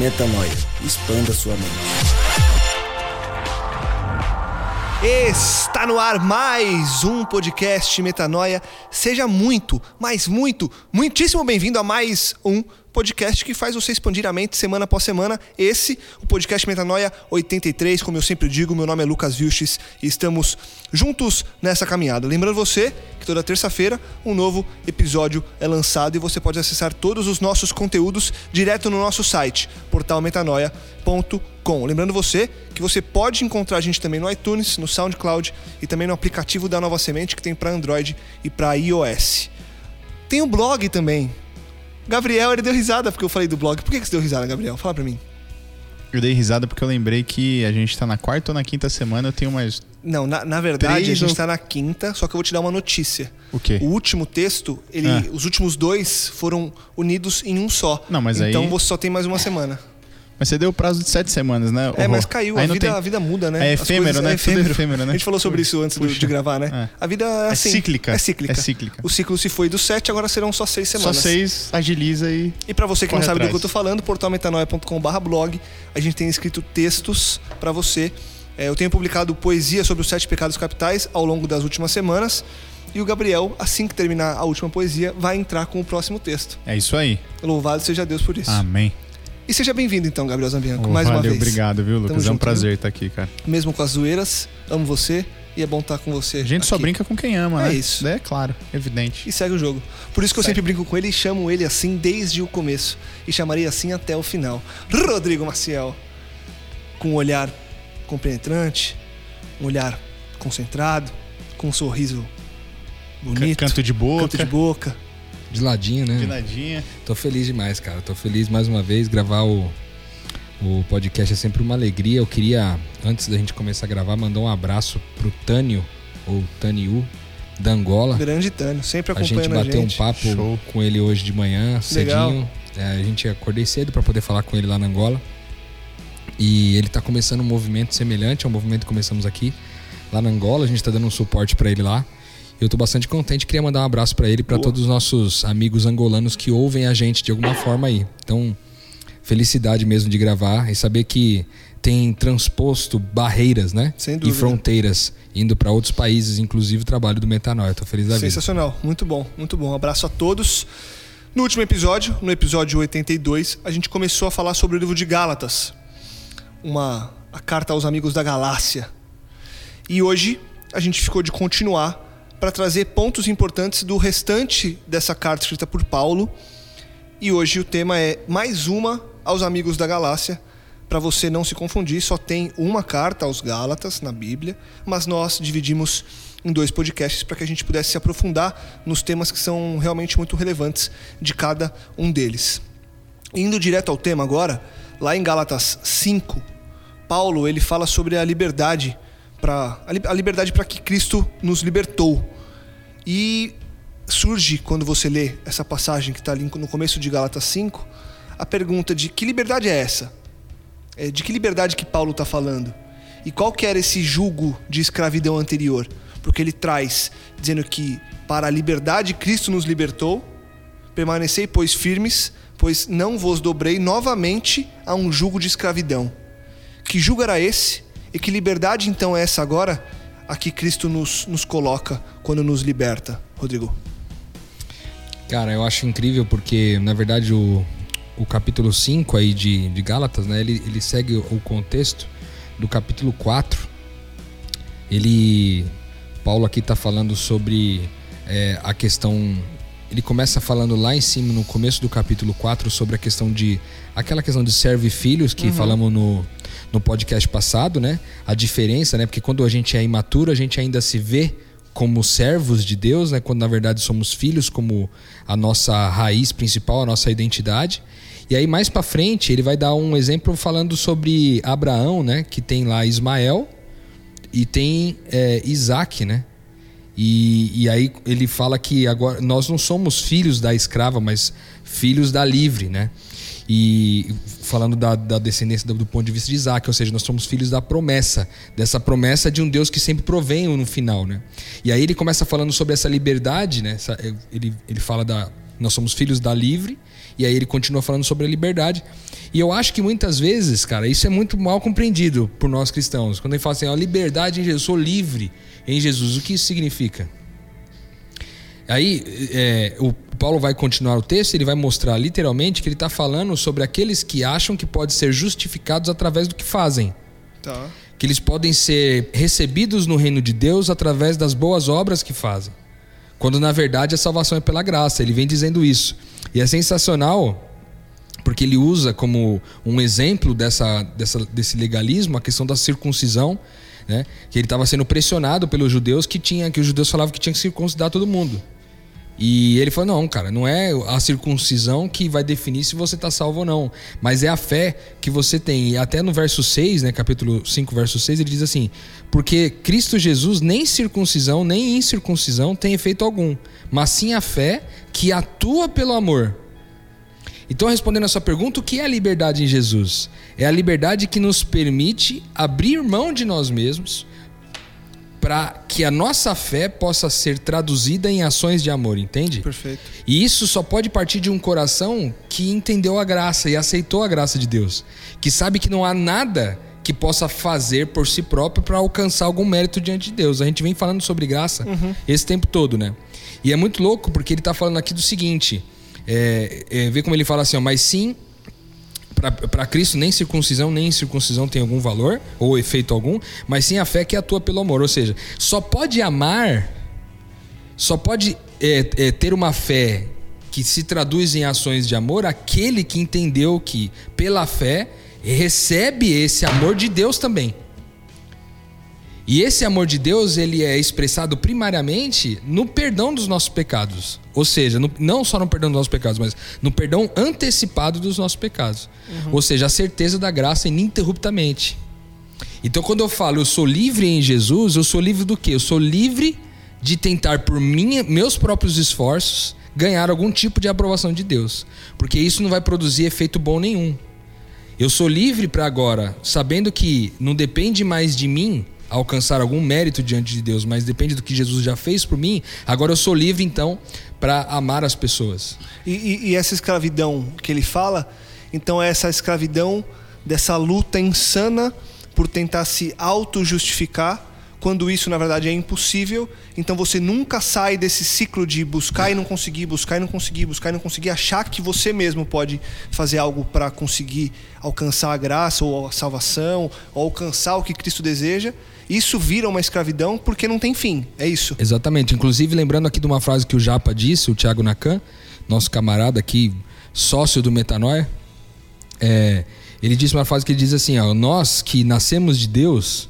Metanoia. Expanda sua mente. Está no ar mais um podcast Metanoia. Seja muito, mas muito, muitíssimo bem-vindo a mais um podcast que faz você expandir a mente semana após semana. Esse, o podcast Metanoia 83, como eu sempre digo, meu nome é Lucas Vilches e estamos juntos nessa caminhada. Lembrando você que toda terça-feira um novo episódio é lançado e você pode acessar todos os nossos conteúdos direto no nosso site, portalmetanoia.com. Lembrando você que você pode encontrar a gente também no iTunes, no SoundCloud e também no aplicativo da Nova Semente que tem para Android e para iOS. Tem um blog também, Gabriel, ele deu risada porque eu falei do blog. Por que, que você deu risada, Gabriel? Fala pra mim. Eu dei risada porque eu lembrei que a gente tá na quarta ou na quinta semana, eu tenho mais. Não, na, na verdade, a gente ou... tá na quinta, só que eu vou te dar uma notícia. O quê? O último texto, ele, ah. os últimos dois foram unidos em um só. Não, mas então aí. Você só tem mais uma semana. Mas você deu o prazo de sete semanas, né? É, mas caiu. A vida, tem... a vida, muda, né? É efêmero, né? É efêmero. Tudo efêmero, né? A gente falou sobre isso antes Puxa. de gravar, né? É. A vida é, é assim. É cíclica. É cíclica. É cíclica. O ciclo se foi dos sete, agora serão só seis semanas. Só seis, agiliza e. E para você que não sabe atrás. do que eu tô falando, portalmetanoia.com/blog, a gente tem escrito textos para você. É, eu tenho publicado poesia sobre os sete pecados capitais ao longo das últimas semanas. E o Gabriel, assim que terminar a última poesia, vai entrar com o próximo texto. É isso aí. Louvado seja Deus por isso. Amém. E seja bem-vindo então, Gabriel Zambianco, oh, mais valeu, uma vez. obrigado, viu, Lucas? Tamo é um junto, prazer viu? estar aqui, cara. Mesmo com as zoeiras, amo você e é bom estar com você. A gente aqui. só brinca com quem ama, É né? isso. É claro, evidente. E segue o jogo. Por isso que eu Segue. sempre brinco com ele e chamo ele assim desde o começo. E chamarei assim até o final. Rodrigo Maciel. Com um olhar compenetrante, um olhar concentrado, com um sorriso bonito. Canto de boca. Canto de boca. De ladinho, né? De nadinha. Tô feliz demais, cara. Tô feliz mais uma vez. Gravar o, o podcast é sempre uma alegria. Eu queria, antes da gente começar a gravar, mandar um abraço pro Tânio, ou Taniu, da Angola. Grande Tânio, sempre A acompanhando gente bateu um gente. papo Show. com ele hoje de manhã, Legal. cedinho. É, a gente acordei cedo para poder falar com ele lá na Angola. E ele tá começando um movimento semelhante ao movimento que começamos aqui, lá na Angola. A gente tá dando um suporte para ele lá. Eu tô bastante contente, queria mandar um abraço para ele, para todos os nossos amigos angolanos que ouvem a gente de alguma forma aí. Então, felicidade mesmo de gravar e saber que tem transposto barreiras, né? Sem E dúvida. fronteiras indo para outros países, inclusive o trabalho do Metanoia. Tô feliz da vida. Sensacional, muito bom, muito bom. Um abraço a todos. No último episódio, no episódio 82, a gente começou a falar sobre o livro de Gálatas, uma a carta aos amigos da Galácia. E hoje a gente ficou de continuar para trazer pontos importantes do restante dessa carta escrita por Paulo. E hoje o tema é mais uma aos amigos da Galácia. Para você não se confundir, só tem uma carta aos Gálatas na Bíblia, mas nós dividimos em dois podcasts para que a gente pudesse se aprofundar nos temas que são realmente muito relevantes de cada um deles. Indo direto ao tema agora, lá em Gálatas 5, Paulo ele fala sobre a liberdade para a li- a liberdade para que Cristo nos libertou. E surge quando você lê essa passagem que está ali no começo de Gálatas 5, a pergunta de que liberdade é essa? É, de que liberdade que Paulo está falando? E qual que era esse jugo de escravidão anterior? Porque ele traz dizendo que para a liberdade Cristo nos libertou, permanecei pois firmes, pois não vos dobrei novamente a um jugo de escravidão. Que jugo era esse? E que liberdade então é essa agora a que Cristo nos, nos coloca quando nos liberta, Rodrigo? Cara, eu acho incrível porque, na verdade, o, o capítulo 5 aí de, de Gálatas, né, ele, ele segue o contexto do capítulo 4, ele. Paulo aqui está falando sobre é, a questão. Ele começa falando lá em cima, no começo do capítulo 4, sobre a questão de. aquela questão de serve filhos que falamos no, no podcast passado, né? A diferença, né? Porque quando a gente é imaturo, a gente ainda se vê como servos de Deus, né? Quando na verdade somos filhos como a nossa raiz principal, a nossa identidade. E aí mais para frente ele vai dar um exemplo falando sobre Abraão, né? Que tem lá Ismael e tem é, Isaac, né? E, e aí ele fala que agora nós não somos filhos da escrava, mas filhos da livre, né? E falando da, da descendência do, do, ponto de vista de Isaac, ou seja, nós somos filhos da promessa, dessa promessa de um Deus que sempre provém no final, né? E aí ele começa falando sobre essa liberdade, né? Essa, ele, ele fala da. Nós somos filhos da livre, e aí ele continua falando sobre a liberdade. E eu acho que muitas vezes, cara, isso é muito mal compreendido por nós cristãos. Quando ele fala assim, a liberdade em Jesus, eu sou livre em Jesus, o que isso significa? Aí é, o Paulo vai continuar o texto, ele vai mostrar literalmente que ele está falando sobre aqueles que acham que podem ser justificados através do que fazem. Tá. Que eles podem ser recebidos no reino de Deus através das boas obras que fazem. Quando na verdade a salvação é pela graça. Ele vem dizendo isso. E é sensacional porque ele usa como um exemplo dessa, dessa, desse legalismo a questão da circuncisão, né? que ele estava sendo pressionado pelos judeus que tinha que os judeus falavam que tinha que circuncidar todo mundo. E ele falou: não, cara, não é a circuncisão que vai definir se você está salvo ou não, mas é a fé que você tem. E até no verso 6, né, capítulo 5, verso 6, ele diz assim: Porque Cristo Jesus nem circuncisão, nem incircuncisão tem efeito algum, mas sim a fé que atua pelo amor. Então, respondendo a sua pergunta, o que é a liberdade em Jesus? É a liberdade que nos permite abrir mão de nós mesmos para que a nossa fé possa ser traduzida em ações de amor, entende? Perfeito. E isso só pode partir de um coração que entendeu a graça e aceitou a graça de Deus, que sabe que não há nada que possa fazer por si próprio para alcançar algum mérito diante de Deus. A gente vem falando sobre graça uhum. esse tempo todo, né? E é muito louco porque ele está falando aqui do seguinte: é, é, vê como ele fala assim, ó, mas sim para Cristo nem circuncisão nem incircuncisão tem algum valor ou efeito algum, mas sim a fé que atua pelo amor. Ou seja, só pode amar, só pode é, é, ter uma fé que se traduz em ações de amor aquele que entendeu que pela fé recebe esse amor de Deus também. E esse amor de Deus, ele é expressado primariamente no perdão dos nossos pecados. Ou seja, no, não só no perdão dos nossos pecados, mas no perdão antecipado dos nossos pecados. Uhum. Ou seja, a certeza da graça ininterruptamente. Então, quando eu falo eu sou livre em Jesus, eu sou livre do quê? Eu sou livre de tentar por minha, meus próprios esforços ganhar algum tipo de aprovação de Deus. Porque isso não vai produzir efeito bom nenhum. Eu sou livre para agora, sabendo que não depende mais de mim alcançar algum mérito diante de Deus, mas depende do que Jesus já fez por mim. Agora eu sou livre então para amar as pessoas. E, e, e, essa escravidão que ele fala, então é essa escravidão dessa luta insana por tentar se auto-justificar, quando isso na verdade é impossível. Então você nunca sai desse ciclo de buscar e não conseguir, buscar e não conseguir, buscar e não conseguir, achar que você mesmo pode fazer algo para conseguir alcançar a graça ou a salvação, ou alcançar o que Cristo deseja isso vira uma escravidão porque não tem fim. É isso. Exatamente. Inclusive, lembrando aqui de uma frase que o Japa disse, o Thiago Nakan, nosso camarada aqui, sócio do Metanoia, é, ele disse uma frase que ele diz assim: ó, Nós que nascemos de Deus,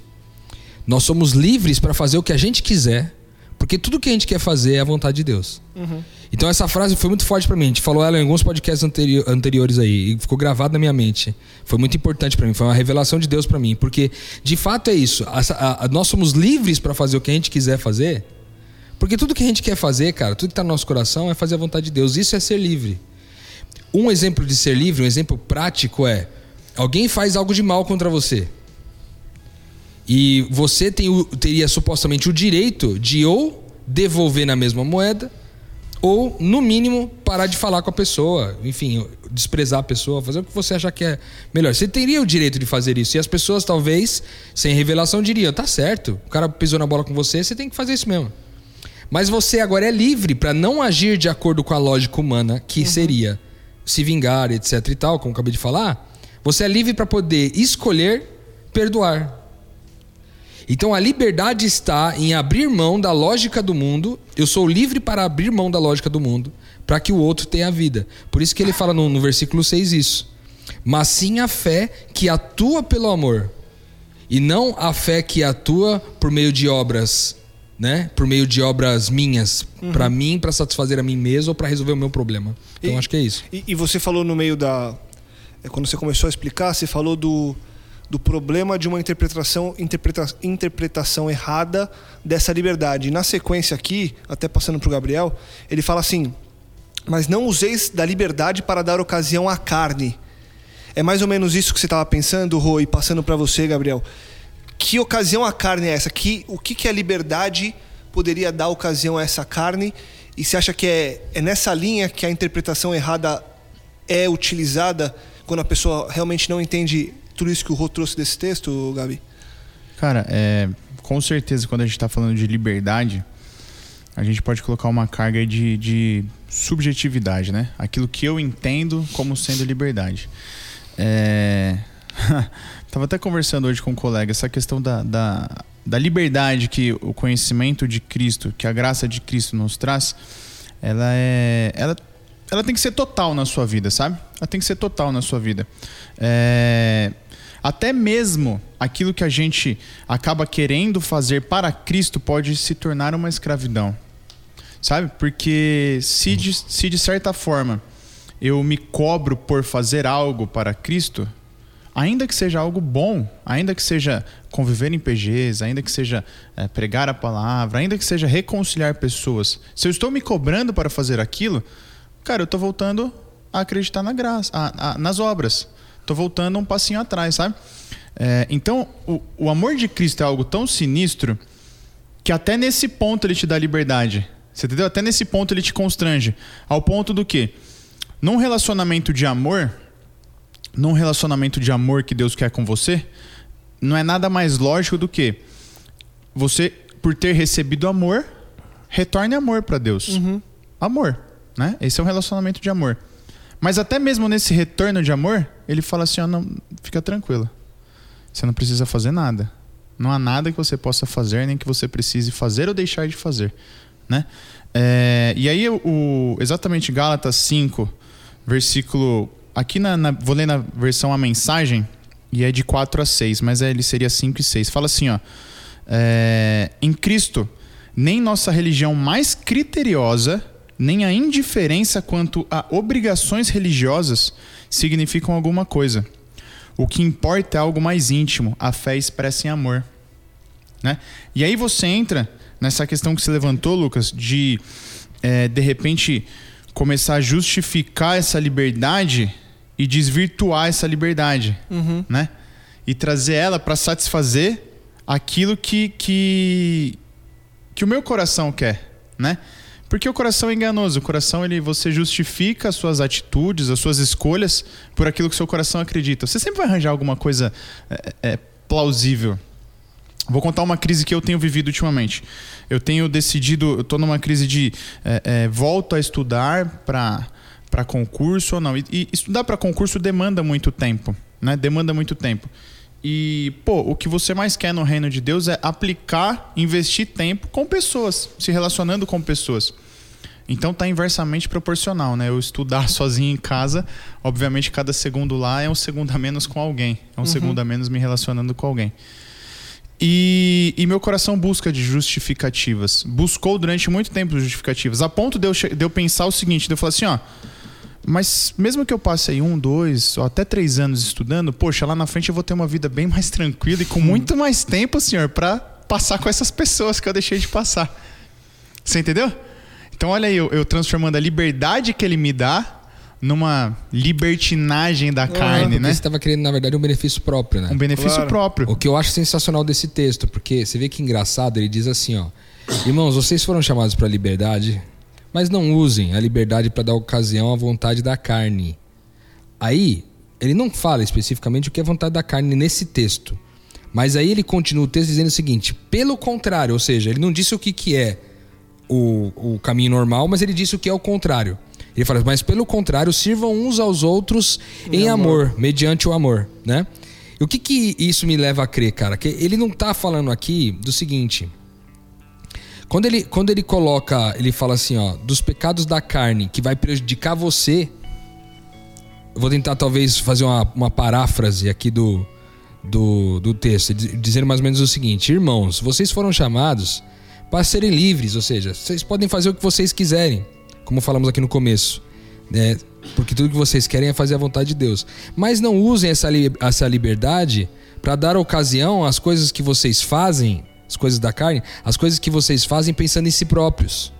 nós somos livres para fazer o que a gente quiser, porque tudo que a gente quer fazer é a vontade de Deus. Uhum. Então essa frase foi muito forte para mim. A gente falou ela em alguns podcasts anteri anteriores aí e ficou gravado na minha mente. Foi muito importante para mim. Foi uma revelação de Deus para mim, porque de fato é isso. A, a, a, nós somos livres para fazer o que a gente quiser fazer, porque tudo que a gente quer fazer, cara, tudo que está no nosso coração é fazer a vontade de Deus. Isso é ser livre. Um exemplo de ser livre, um exemplo prático é: alguém faz algo de mal contra você. E você tem o, teria supostamente o direito de ou devolver na mesma moeda ou, no mínimo, parar de falar com a pessoa, enfim, desprezar a pessoa, fazer o que você achar que é melhor. Você teria o direito de fazer isso. E as pessoas, talvez, sem revelação, diriam: tá certo, o cara pisou na bola com você, você tem que fazer isso mesmo. Mas você agora é livre para não agir de acordo com a lógica humana, que uhum. seria se vingar, etc e tal, como acabei de falar. Você é livre para poder escolher perdoar. Então a liberdade está em abrir mão da lógica do mundo. Eu sou livre para abrir mão da lógica do mundo, para que o outro tenha vida. Por isso que ele fala no, no versículo 6 isso. Mas sim a fé que atua pelo amor. E não a fé que atua por meio de obras, né? Por meio de obras minhas, para mim, para satisfazer a mim mesmo ou para resolver o meu problema. Então E- acho que é isso. E, e você falou no meio da. é, Quando você começou a explicar, você falou do, do problema de uma interpretação, interpreta, interpretação errada dessa liberdade. E na sequência aqui, até passando para o Gabriel, ele fala assim: Mas não useis da liberdade para dar ocasião à carne. É mais ou menos isso que você estava pensando, e passando para você, Gabriel. Que ocasião à carne é essa? Que, o que, que a liberdade poderia dar ocasião a essa carne? E você acha que é, é nessa linha que a interpretação errada é utilizada quando a pessoa realmente não entende tudo isso que o Rô trouxe desse texto, Gabi? Cara, é, com certeza quando a gente está falando de liberdade, a gente pode colocar uma carga de, de subjetividade, né? Aquilo que eu entendo como sendo liberdade. É... Tava até conversando hoje com um colega essa questão da, da, da liberdade que o conhecimento de Cristo, que a graça de Cristo nos traz, ela é. Ela, ela tem que ser total na sua vida, sabe? Ela tem que ser total na sua vida. É, até mesmo aquilo que a gente acaba querendo fazer para Cristo pode se tornar uma escravidão. Sabe? Porque se de, se de certa forma eu me cobro por fazer algo para Cristo, ainda que seja algo bom, ainda que seja conviver em PGs, ainda que seja eh, pregar a palavra, ainda que seja reconciliar pessoas, se eu estou me cobrando para fazer aquilo, cara, eu estou voltando a acreditar na graça, a- a- nas obras. Estou voltando um passinho atrás, sabe? Eh, então, o, o amor de Cristo é algo tão sinistro que até nesse ponto ele te dá liberdade. Você entendeu? Até nesse ponto ele te constrange. Ao ponto do que? Num relacionamento de amor, num relacionamento de amor que Deus quer com você, não é nada mais lógico do que você, por ter recebido amor, retorne amor para Deus. Amor, né? Esse é um relacionamento de amor. Mas até mesmo nesse retorno de amor, ele fala assim: ó, não, fica tranquila. Você não precisa fazer nada. Não há nada que você possa fazer, nem que você precise fazer ou deixar de fazer. Né? É, e aí, o, exatamente Gálatas 5, versículo. Aqui na, na- Vou ler na versão a mensagem, e é de 4 a 6, mas é, ele seria 5 e 6. Fala assim: ó. é, em Cristo, nem nossa religião mais criteriosa, nem a indiferença quanto a obrigações religiosas significam alguma coisa. O que importa é algo mais íntimo, a fé expressa em amor. Né? E aí você entra nessa questão que se levantou, Lucas, de é, de repente começar a justificar essa liberdade e desvirtuar essa liberdade, né? E trazer ela para satisfazer aquilo que, que que o meu coração quer, né? Porque o coração é enganoso. O coração, ele, você justifica as suas atitudes, as suas escolhas por aquilo que seu coração acredita. Você sempre vai arranjar alguma coisa é, é, plausível. Vou contar uma crise que eu tenho vivido ultimamente. Eu tenho decidido, eu estou numa crise de é, é, volto a estudar para para concurso ou não. E, e estudar para concurso demanda muito tempo, né? Demanda muito tempo. E, pô, o que você mais quer no reino de Deus é aplicar, investir tempo com pessoas, se relacionando com pessoas. Então tá inversamente proporcional, né? Eu estudar sozinho em casa, obviamente cada segundo lá é um segundo a menos com alguém. É um segundo a menos me relacionando com alguém. E, e meu coração busca de justificativas. Buscou durante muito tempo justificativas. A ponto de eu, de eu pensar o seguinte, de eu falar assim, ó. Mas mesmo que eu passe aí um, dois, ou até três anos estudando, poxa, lá na frente eu vou ter uma vida bem mais tranquila e com muito mais tempo, senhor, pra passar com essas pessoas que eu deixei de passar. Você entendeu? Então olha aí, eu, eu transformando a liberdade que ele me dá numa libertinagem da carne, porque né? você estava querendo, na verdade, um benefício próprio, né? Um benefício Claro. próprio. O que eu acho sensacional desse texto, porque você vê que engraçado, ele diz assim, ó: Irmãos, vocês foram chamados para liberdade, mas não usem a liberdade para dar ocasião à vontade da carne. Aí, ele não fala especificamente o que é vontade da carne nesse texto. Mas aí ele continua o texto dizendo o seguinte: pelo contrário, ou seja, ele não disse o que, que é o, o caminho normal, mas ele disse o que é o contrário. Ele fala, mas pelo contrário, sirvam uns aos outros em, amor. mediante o amor, né? O que que isso me leva a crer, cara? Que ele não tá falando aqui do seguinte. Quando ele, quando ele coloca, ele fala assim, ó, dos pecados da carne que vai prejudicar você. Eu vou tentar talvez fazer uma, uma paráfrase aqui do, do, do texto, dizendo mais ou menos o seguinte: Irmãos, vocês foram chamados para serem livres, ou seja, vocês podem fazer o que vocês quiserem, como falamos aqui no começo, né? Porque tudo que vocês querem é fazer a vontade de Deus. Mas não usem essa, essa liberdade para dar ocasião às coisas que vocês fazem as coisas da carne, as coisas que vocês fazem pensando em si próprios.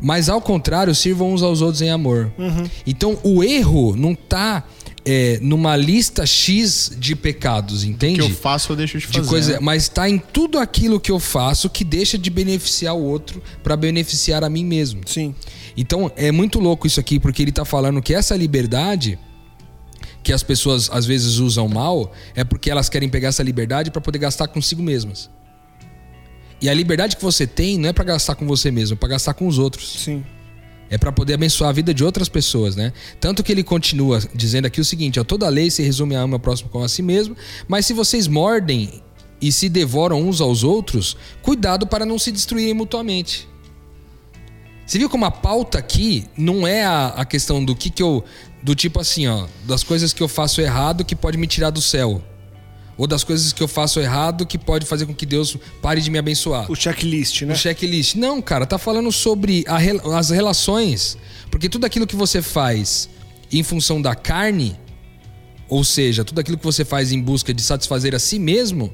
Mas ao contrário, sirvam uns aos outros em amor. Uhum. Então o erro não está é, numa lista X de pecados, entende? Que eu faço, eu deixo de fazer. De coisa, mas está em tudo aquilo que eu faço que deixa de beneficiar o outro para beneficiar a mim mesmo. Sim. Então é muito louco isso aqui, porque ele está falando que essa liberdade que as pessoas às vezes usam mal é porque elas querem pegar essa liberdade para poder gastar consigo mesmas. E a liberdade que você tem não é para gastar com você mesmo, é para gastar com os outros. Sim. É para poder abençoar a vida de outras pessoas, né? Tanto que ele continua dizendo aqui o seguinte: ó, toda lei se resume a ama o próximo como a si mesmo, mas se vocês mordem e se devoram uns aos outros, cuidado para não se destruírem mutuamente. Você viu como a pauta aqui não é a, a questão do que, que eu. Do tipo assim, ó, das coisas que eu faço errado que pode me tirar do céu ou das coisas que eu faço errado que pode fazer com que Deus pare de me abençoar. O checklist, né? O checklist. Não, cara, tá falando sobre a, as relações. Porque tudo aquilo que você faz em função da carne, ou seja, tudo aquilo que você faz em busca de satisfazer a si mesmo,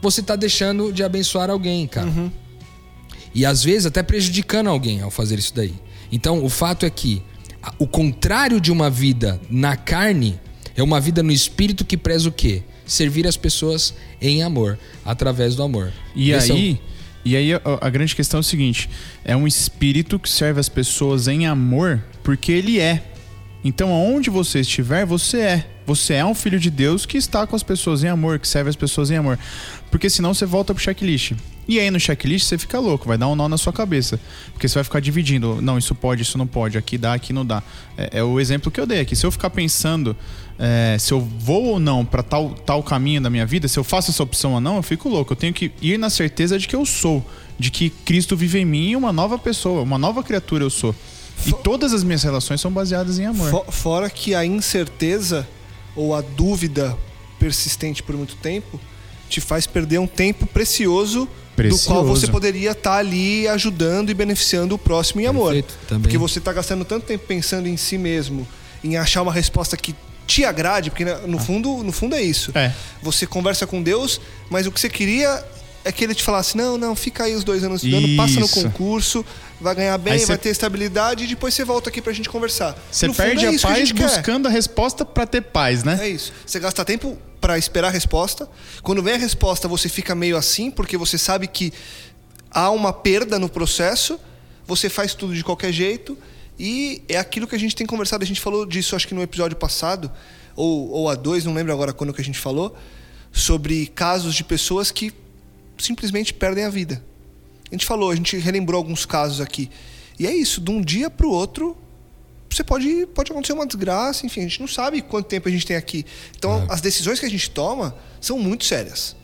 você tá deixando de abençoar alguém, cara. Uhum. E às vezes até prejudicando alguém ao fazer isso daí. Então, o fato é que o contrário de uma vida na carne é uma vida no espírito que preza o quê? Servir as pessoas em amor, através do amor. E aí. E aí a, a, grande questão é o seguinte: é um espírito que serve as pessoas em amor porque ele é. Então, aonde você estiver, você é. Você é um filho de Deus que está com as pessoas em amor, que serve as pessoas em amor. Porque senão você volta pro checklist. E aí no checklist você fica louco, vai dar um nó na sua cabeça. Porque você vai ficar dividindo. Não, isso pode, isso não pode. Aqui dá, aqui não dá. É, é o exemplo que eu dei aqui. Se eu ficar pensando é, se eu vou ou não para tal, tal caminho da minha vida, se eu faço essa opção ou não, eu fico louco. Eu tenho que ir na certeza de que eu sou. De que Cristo vive em mim e uma nova pessoa, uma nova criatura eu sou. E todas as minhas relações são baseadas em amor. Fora que a incerteza ou a dúvida persistente por muito tempo te faz perder um tempo precioso, precioso. do qual você poderia estar tá ali ajudando e beneficiando o próximo em amor. Perfeito, Porque você está gastando tanto tempo pensando em si mesmo, em achar uma resposta que te agrade, porque no ah. fundo, no fundo é isso. É. Você conversa com Deus, mas o que você queria é que ele te falasse: não, não, fica aí os dois anos estudando, passa no concurso, vai ganhar bem, vai ter estabilidade e depois você volta aqui pra gente conversar. Você perde é a paz a buscando quer. a resposta para ter paz, né? É isso. Você gasta tempo para esperar a resposta. Quando vem a resposta, você fica meio assim, porque você sabe que há uma perda no processo, você faz tudo de qualquer jeito e é aquilo que a gente tem conversado, a gente falou disso acho que no episódio passado, ou, ou a dois, não lembro agora quando que a gente falou, sobre casos de pessoas que simplesmente perdem a vida. A gente falou, a gente relembrou alguns casos aqui. E é isso, de um dia para o outro, você pode, pode acontecer uma desgraça, enfim, a gente não sabe quanto tempo a gente tem aqui. Então, é. as decisões que a gente toma são muito sérias.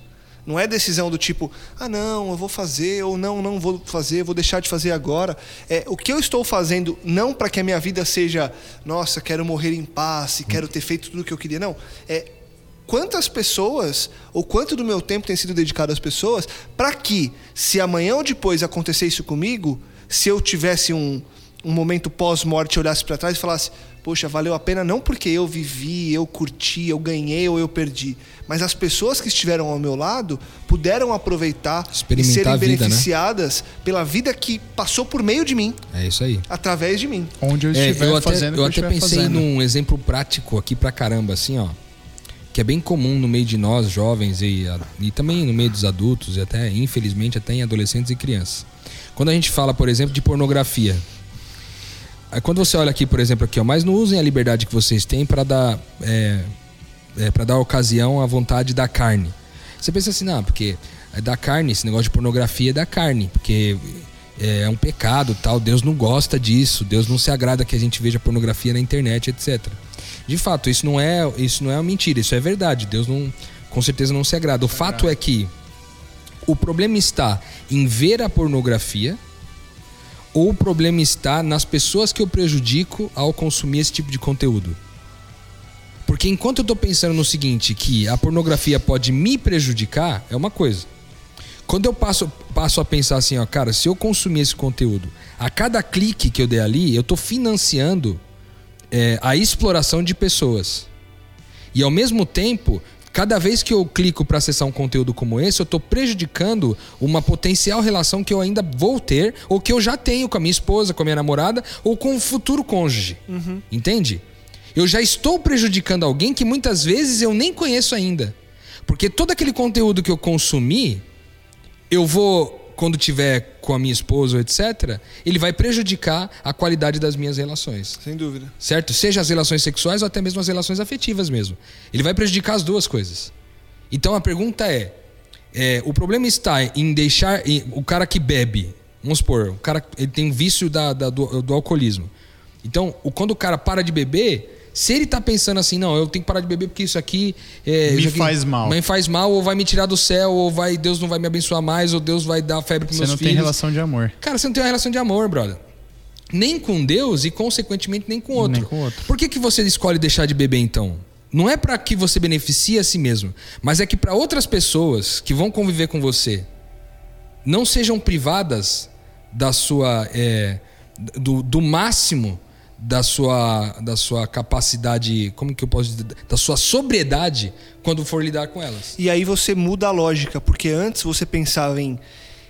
Não é decisão do tipo, ah, não, eu vou fazer, ou não, não vou fazer, vou deixar de fazer agora. É, o que eu estou fazendo, não para que a minha vida seja, nossa, quero morrer em paz, quero ter feito tudo o que eu queria. Não. É quantas pessoas, ou quanto do meu tempo tem sido dedicado às pessoas, para que, se amanhã ou depois acontecer isso comigo, se eu tivesse um, um momento pós-morte, olhasse para trás e falasse: poxa, valeu a pena não porque eu vivi, eu curti, eu ganhei ou eu perdi, mas as pessoas que estiveram ao meu lado puderam aproveitar e serem vida, né? beneficiadas né? pela vida que passou por meio de mim. É isso aí. Através de mim. Onde eu estiver é, eu fazendo até, eu, eu até pensei fazendo. num exemplo prático aqui pra caramba, assim, ó. Que é bem comum no meio de nós, jovens, e, e também no meio dos adultos, e até, infelizmente, até em adolescentes e crianças. Quando a gente fala, por exemplo, de pornografia, quando você olha aqui, por exemplo, aqui, ó, mas não usem a liberdade que vocês têm para dar é, é, para dar ocasião à vontade da carne. Você pensa assim, não, porque é da carne, esse negócio de pornografia é da carne, porque é um pecado, tal. Deus não gosta disso. Deus não se agrada que a gente veja pornografia na internet, etc. De fato, isso não é, isso não é uma mentira, isso é verdade. Deus não, com certeza não se agrada. O fato é que o problema está em ver a pornografia ou o problema está nas pessoas que eu prejudico ao consumir esse tipo de conteúdo? Porque enquanto eu estou pensando no seguinte, que a pornografia pode me prejudicar, é uma coisa. Quando eu passo, passo a pensar assim, ó, cara, se eu consumir esse conteúdo, a cada clique que eu der ali, eu estou financiando é, a exploração de pessoas. E ao mesmo tempo, cada vez que eu clico para acessar um conteúdo como esse, eu estou prejudicando uma potencial relação que eu ainda vou ter, ou que eu já tenho com a minha esposa, com a minha namorada, ou com o futuro cônjuge. Uhum. Entende? Eu já estou prejudicando alguém que muitas vezes eu nem conheço ainda. Porque todo aquele conteúdo que eu consumi, eu vou quando tiver com a minha esposa, etc., ele vai prejudicar a qualidade das minhas relações. Sem dúvida. Certo? Seja as relações sexuais ou até mesmo as relações afetivas mesmo. Ele vai prejudicar as duas coisas. Então a pergunta é: é o problema está em deixar. Em, o cara que bebe, vamos supor, o cara ele tem um vício da, da do, do, alcoolismo. Então, o, quando o cara para de beber, se ele tá pensando assim, não, eu tenho que parar de beber porque isso aqui é, me isso aqui faz mal. Me faz mal, ou vai me tirar do céu, ou vai Deus não vai me abençoar mais, ou Deus vai dar febre pros você meus não filhos. tem relação de amor. Cara, você não tem uma relação de amor, brother. Nem com Deus e, consequentemente, nem com outro. Nem com outro. Por que, que você escolhe deixar de beber, então? Não é para que você beneficie a si mesmo, mas é que para outras pessoas que vão conviver com você não sejam privadas da sua é, do, do máximo da sua, da sua capacidade, como que eu posso dizer, da sua sobriedade quando for lidar com elas. E aí você muda a lógica, porque antes você pensava em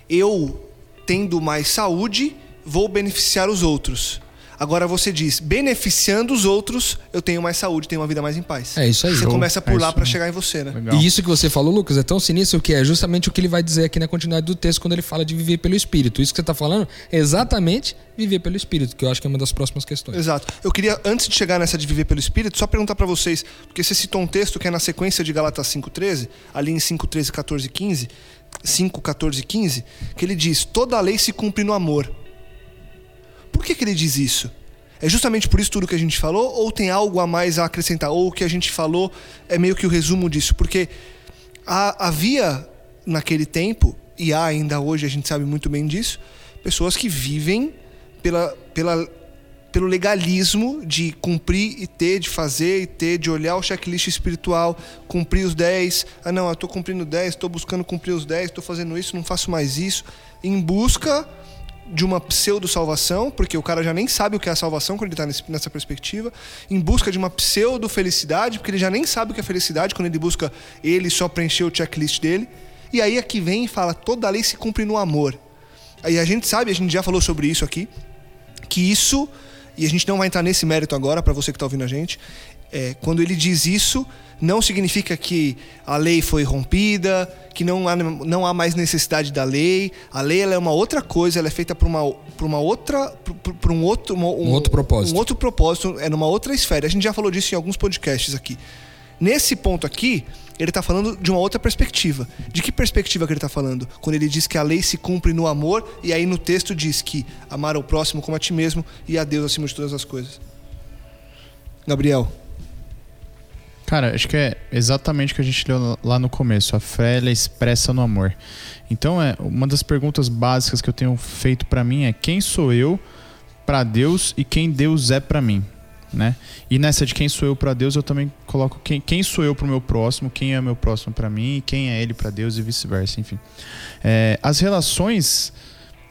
eu tendo mais saúde, vou beneficiar os outros. Agora você diz, beneficiando os outros, eu tenho mais saúde, tenho uma vida mais em paz. É isso aí. Você Show. começa por É lá para chegar em você, né? Legal. E isso que você falou, Lucas, é tão sinistro que é justamente o que ele vai dizer aqui na continuidade do texto quando ele fala de viver pelo Espírito. Isso que você está falando é exatamente viver pelo Espírito, que eu acho que é uma das próximas questões. Exato. Eu queria, antes de chegar nessa de viver pelo Espírito, só perguntar para vocês, porque você citou um texto que é na sequência de Galatas 5,13, ali em 5, 13, 14 e 15, 5, 14 e 15, que ele diz: toda a lei se cumpre no amor. Por que, que ele diz isso? É justamente por isso tudo que a gente falou, ou tem algo a mais a acrescentar? Ou o que a gente falou é meio que o resumo disso? Porque há- havia naquele tempo, e há ainda hoje, a gente sabe muito bem disso, pessoas que vivem pela, pela, pelo legalismo de cumprir e ter, de fazer e ter, de olhar o checklist espiritual, cumprir os 10. Ah, não, eu estou cumprindo 10, estou buscando cumprir os 10, estou fazendo isso, não faço mais isso. Em busca de uma pseudo-salvação, porque o cara já nem sabe o que é a salvação quando ele está nessa perspectiva, em busca de uma pseudo-felicidade, porque ele já nem sabe o que é felicidade quando ele busca ele só preencher o checklist dele. E aí aqui vem e fala: toda a lei se cumpre no amor. Aí a gente sabe, a gente já falou sobre isso aqui, que isso, e a gente não vai entrar nesse mérito agora, para você que está ouvindo a gente, é, quando ele diz isso, não significa que a lei foi rompida, que não há, não há mais necessidade da lei. A lei é uma outra coisa, ela é feita para uma, pra uma outra. para um outro. uma- Um outro propósito. Um outro propósito, é numa outra esfera. A gente já falou disso em alguns podcasts aqui. Nesse ponto aqui, ele está falando de uma outra perspectiva. De que perspectiva que ele está falando? Quando ele diz que a lei se cumpre no amor, e aí no texto diz que amar ao próximo como a ti mesmo e a Deus acima de todas as coisas. Gabriel. Cara, acho que é exatamente o que a gente leu lá no começo. A fé é expressa no amor. Então, é uma das perguntas básicas que eu tenho feito pra mim é quem sou eu pra Deus e quem Deus é pra mim, né? E nessa de quem sou eu pra Deus, eu também coloco quem, quem sou eu pro meu próximo, quem é meu próximo pra mim e quem é ele pra Deus e vice-versa, enfim. É, as relações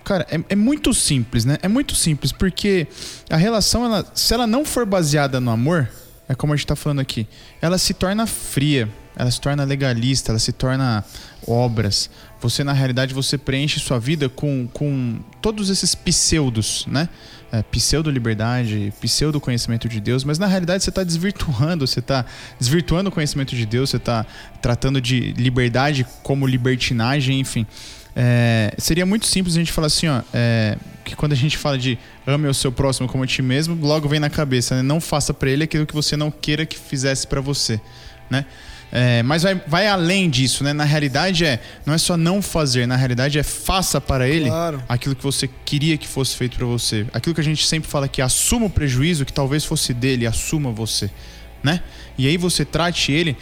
Cara, é, é muito simples, né? É muito simples, porque a relação, ela, se ela não for baseada no amor, é como a gente tá falando aqui, ela se torna fria, ela se torna legalista, ela se torna obras. Você, na realidade, você preenche sua vida com, com todos esses pseudos, né? É, pseudo-liberdade, pseudo-conhecimento de Deus, mas na realidade você está desvirtuando, você está desvirtuando o conhecimento de Deus, você está tratando de liberdade como libertinagem, enfim. É, seria muito simples a gente falar assim, ó, é, que quando a gente fala de ame o seu próximo como a ti mesmo, logo vem na cabeça, né? Não faça para ele aquilo que você não queira que fizesse para você, né? É, mas vai, vai além disso, né? Na realidade é, não é só não fazer, na realidade é faça para ele Claro. aquilo que você queria que fosse feito para você. Aquilo que a gente sempre fala que assuma o prejuízo que talvez fosse dele, assuma você, né? E aí você trate ele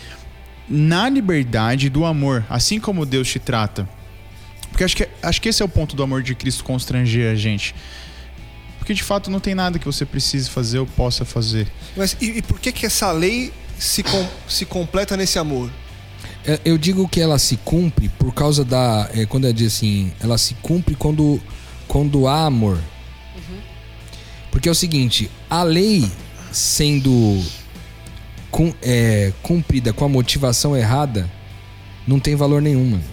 na liberdade do amor, assim como Deus te trata. Porque acho que, acho que esse é o ponto do amor de Cristo constranger a gente. Porque de fato não tem nada que você precise fazer ou possa fazer. Mas e, e por que que essa lei se, com- se completa nesse amor? É, Eu digo que ela se cumpre por causa da. é, quando eu digo assim, ela se cumpre quando, quando há amor. Porque é o seguinte, a lei sendo cum- é, cumprida com a motivação errada, não tem valor nenhum, mano.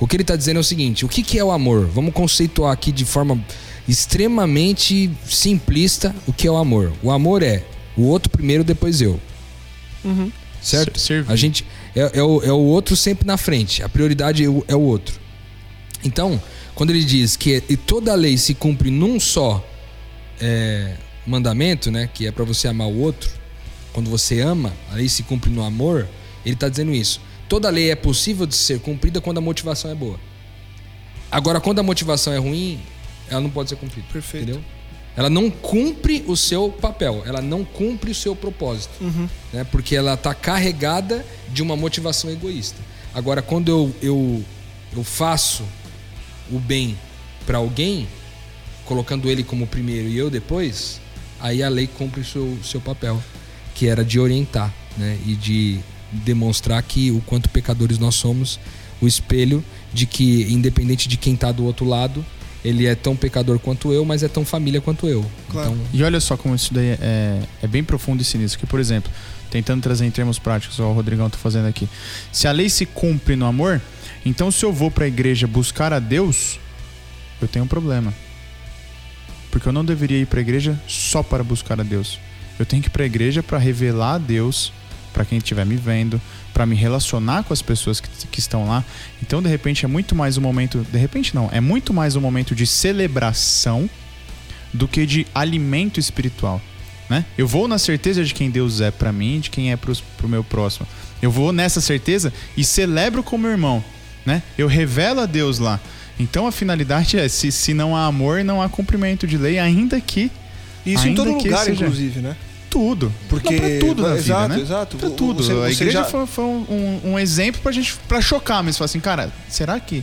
O que ele está dizendo é o seguinte: o que, que é o amor? Vamos conceituar aqui de forma extremamente simplista o que é o amor. O amor é o outro primeiro, depois eu. Certo? Ser- servir. A gente é, é o, é o outro sempre na frente. A prioridade é o, é o outro. Então, quando ele diz que e toda a lei se cumpre num só é, mandamento, né, que é para você amar o outro, quando você ama, a lei se cumpre no amor, ele está dizendo isso. Toda lei é possível de ser cumprida quando a motivação é boa. Agora, quando a motivação é ruim, ela não pode ser cumprida. Perfeito. Entendeu? Ela não cumpre o seu papel, ela não cumpre o seu propósito. Né? Porque ela está carregada de uma motivação egoísta. Agora, quando eu, eu, eu faço o bem para alguém, colocando ele como primeiro e eu depois, aí a lei cumpre o seu, seu papel, que era de orientar né? e de demonstrar que o quanto pecadores nós somos, o espelho de que, independente de quem está do outro lado, ele é tão pecador quanto eu, mas é tão família quanto eu. Claro. Então, E olha só como isso daí é, é bem profundo e sinistro. Que, por exemplo, tentando trazer em termos práticos, ó, o Rodrigão tá fazendo aqui. Se a lei se cumpre no amor, então se eu vou pra igreja buscar a Deus, eu tenho um problema. Porque eu não deveria ir pra igreja só para buscar a Deus. Eu tenho que ir pra igreja para revelar a Deus para quem estiver me vendo, para me relacionar com as pessoas que, que estão lá. Então, de repente, é muito mais um momento. De repente, não. É muito mais um momento de celebração do que de alimento espiritual. Né? Eu vou na certeza de quem Deus é para mim, de quem é pros, pro meu próximo. Eu vou nessa certeza e celebro com meu irmão. Né? Eu revelo a Deus lá. Então a finalidade é: se, se não há amor, não há cumprimento de lei, ainda que Isso em Ainda todo que lugar, seja- inclusive, né? Tudo. Porque Não, pra tudo na exato, vida, né? exato. Pra tudo. você- a você igreja já- foi, foi um, um exemplo pra gente pra chocar, mas falar assim, cara, será que,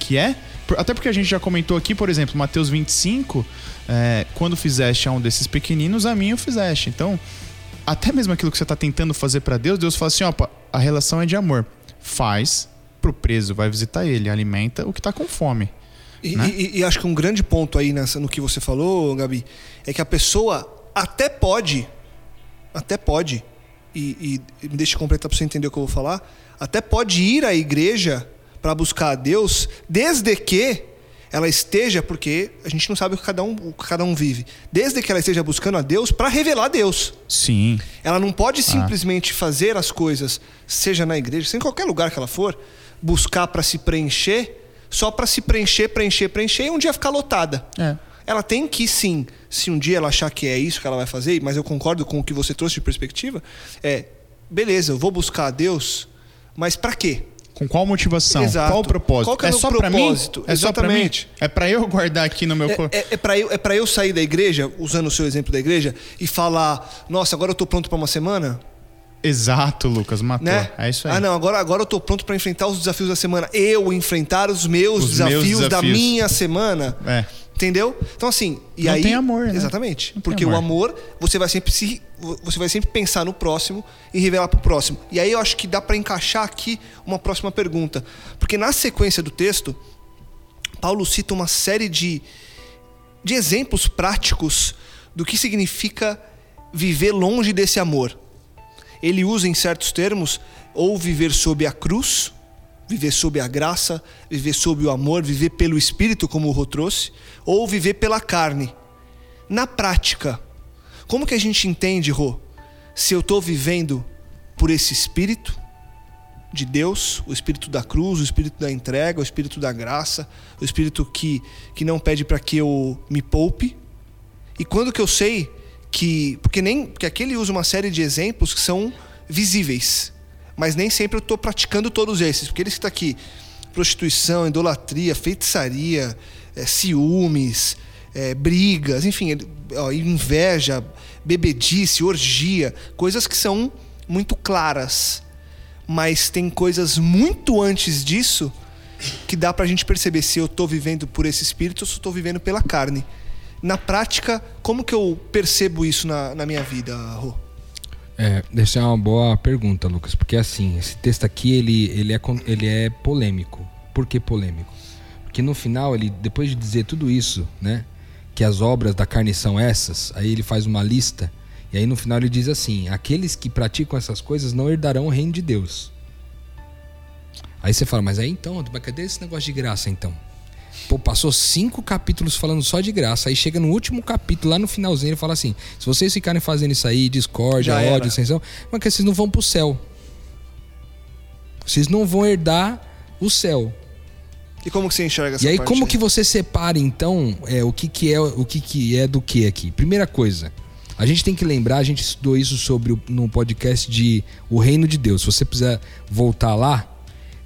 que é? Até porque a gente já comentou aqui, por exemplo, Mateus 25, é, quando fizeste a um desses pequeninos, a mim o fizeste. Então, até mesmo aquilo que você tá tentando fazer pra Deus, Deus fala assim, ó, a relação é de amor. Faz pro preso, vai visitar ele, alimenta o que tá com fome. E, né? e- e acho que um grande ponto aí nessa, no que você falou, Gabi, é que a pessoa até pode, até pode, e, e me deixa completar para você entender o que eu vou falar, até pode ir à igreja para buscar a Deus, desde que ela esteja, porque a gente não sabe o que cada um, o que cada um vive, desde que ela esteja buscando a Deus para revelar a Deus. Sim. Ela não pode simplesmente fazer as coisas, seja na igreja, seja em qualquer lugar que ela for, buscar para se preencher, só para se preencher, preencher, preencher e um dia ficar lotada. É. Ela tem que sim, se um dia ela achar que é isso que ela vai fazer, mas eu concordo com o que você trouxe de perspectiva, é, beleza, eu vou buscar a Deus, mas para quê? Com qual motivação? Exato. Qual o propósito? Qual que é é só pra mim? É só pra mim? Exatamente. É pra eu guardar aqui no meu corpo? É, é, é para eu, é pra eu sair da igreja, usando o seu exemplo da igreja, e falar, nossa, agora eu tô pronto para uma semana? Exato, Lucas, matou. né? É isso aí. Ah, não, agora, agora eu tô pronto para enfrentar os desafios da semana. Eu enfrentar os meus, Os desafios, meus da desafios. minha semana. É. Entendeu? Então assim, e Não aí tem amor, né? Exatamente. Não porque amor. o amor, você vai sempre se você vai sempre pensar no próximo e revelar pro próximo. E aí eu acho que dá para encaixar aqui uma próxima pergunta, porque na sequência do texto, Paulo cita uma série de de exemplos práticos do que significa viver longe desse amor. Ele usa em certos termos ou viver sob a cruz, viver sob a graça, viver sob o amor, viver pelo espírito, como o Rô trouxe, ou viver pela carne. Na prática, como que a gente entende, Rô, se eu estou vivendo por esse espírito de Deus, o espírito da cruz, o espírito da entrega, o espírito da graça, o espírito que, que não pede para que eu me poupe? E quando que eu sei que. Porque nem. Porque aqui ele usa uma série de exemplos que são visíveis. Mas nem sempre eu estou praticando todos esses, porque ele está aqui: prostituição, idolatria, feitiçaria, é, ciúmes, é, brigas, enfim, ele, ó, inveja, bebedice, orgia, coisas que são muito claras. Mas tem coisas muito antes disso que dá pra gente perceber se eu estou vivendo por esse espírito ou se estou vivendo pela carne. Na prática, como que eu percebo isso na, na minha vida, Rô? É, essa é uma boa pergunta, Lucas, porque assim, esse texto aqui ele, ele, é, ele é polêmico. Por que polêmico? Porque no final, ele, depois de dizer tudo isso, né? Que as obras da carne são essas, aí ele faz uma lista, e aí no final ele diz assim: aqueles que praticam essas coisas não herdarão o reino de Deus. Aí você fala, mas aí então, cadê esse negócio de graça então? Pô, passou cinco capítulos falando só de graça. Aí chega no último capítulo, lá no finalzinho, ele fala assim: se vocês ficarem fazendo isso aí, discórdia, ódio, extensão, mas que vocês não vão pro céu. Vocês não vão herdar o céu. E como que você enxerga essa E aí, como que você separa, então, é, o que, que é o que, que é do que aqui? Primeira coisa, a gente tem que lembrar, a gente estudou isso sobre o, no podcast de O Reino de Deus. Se você precisar voltar lá,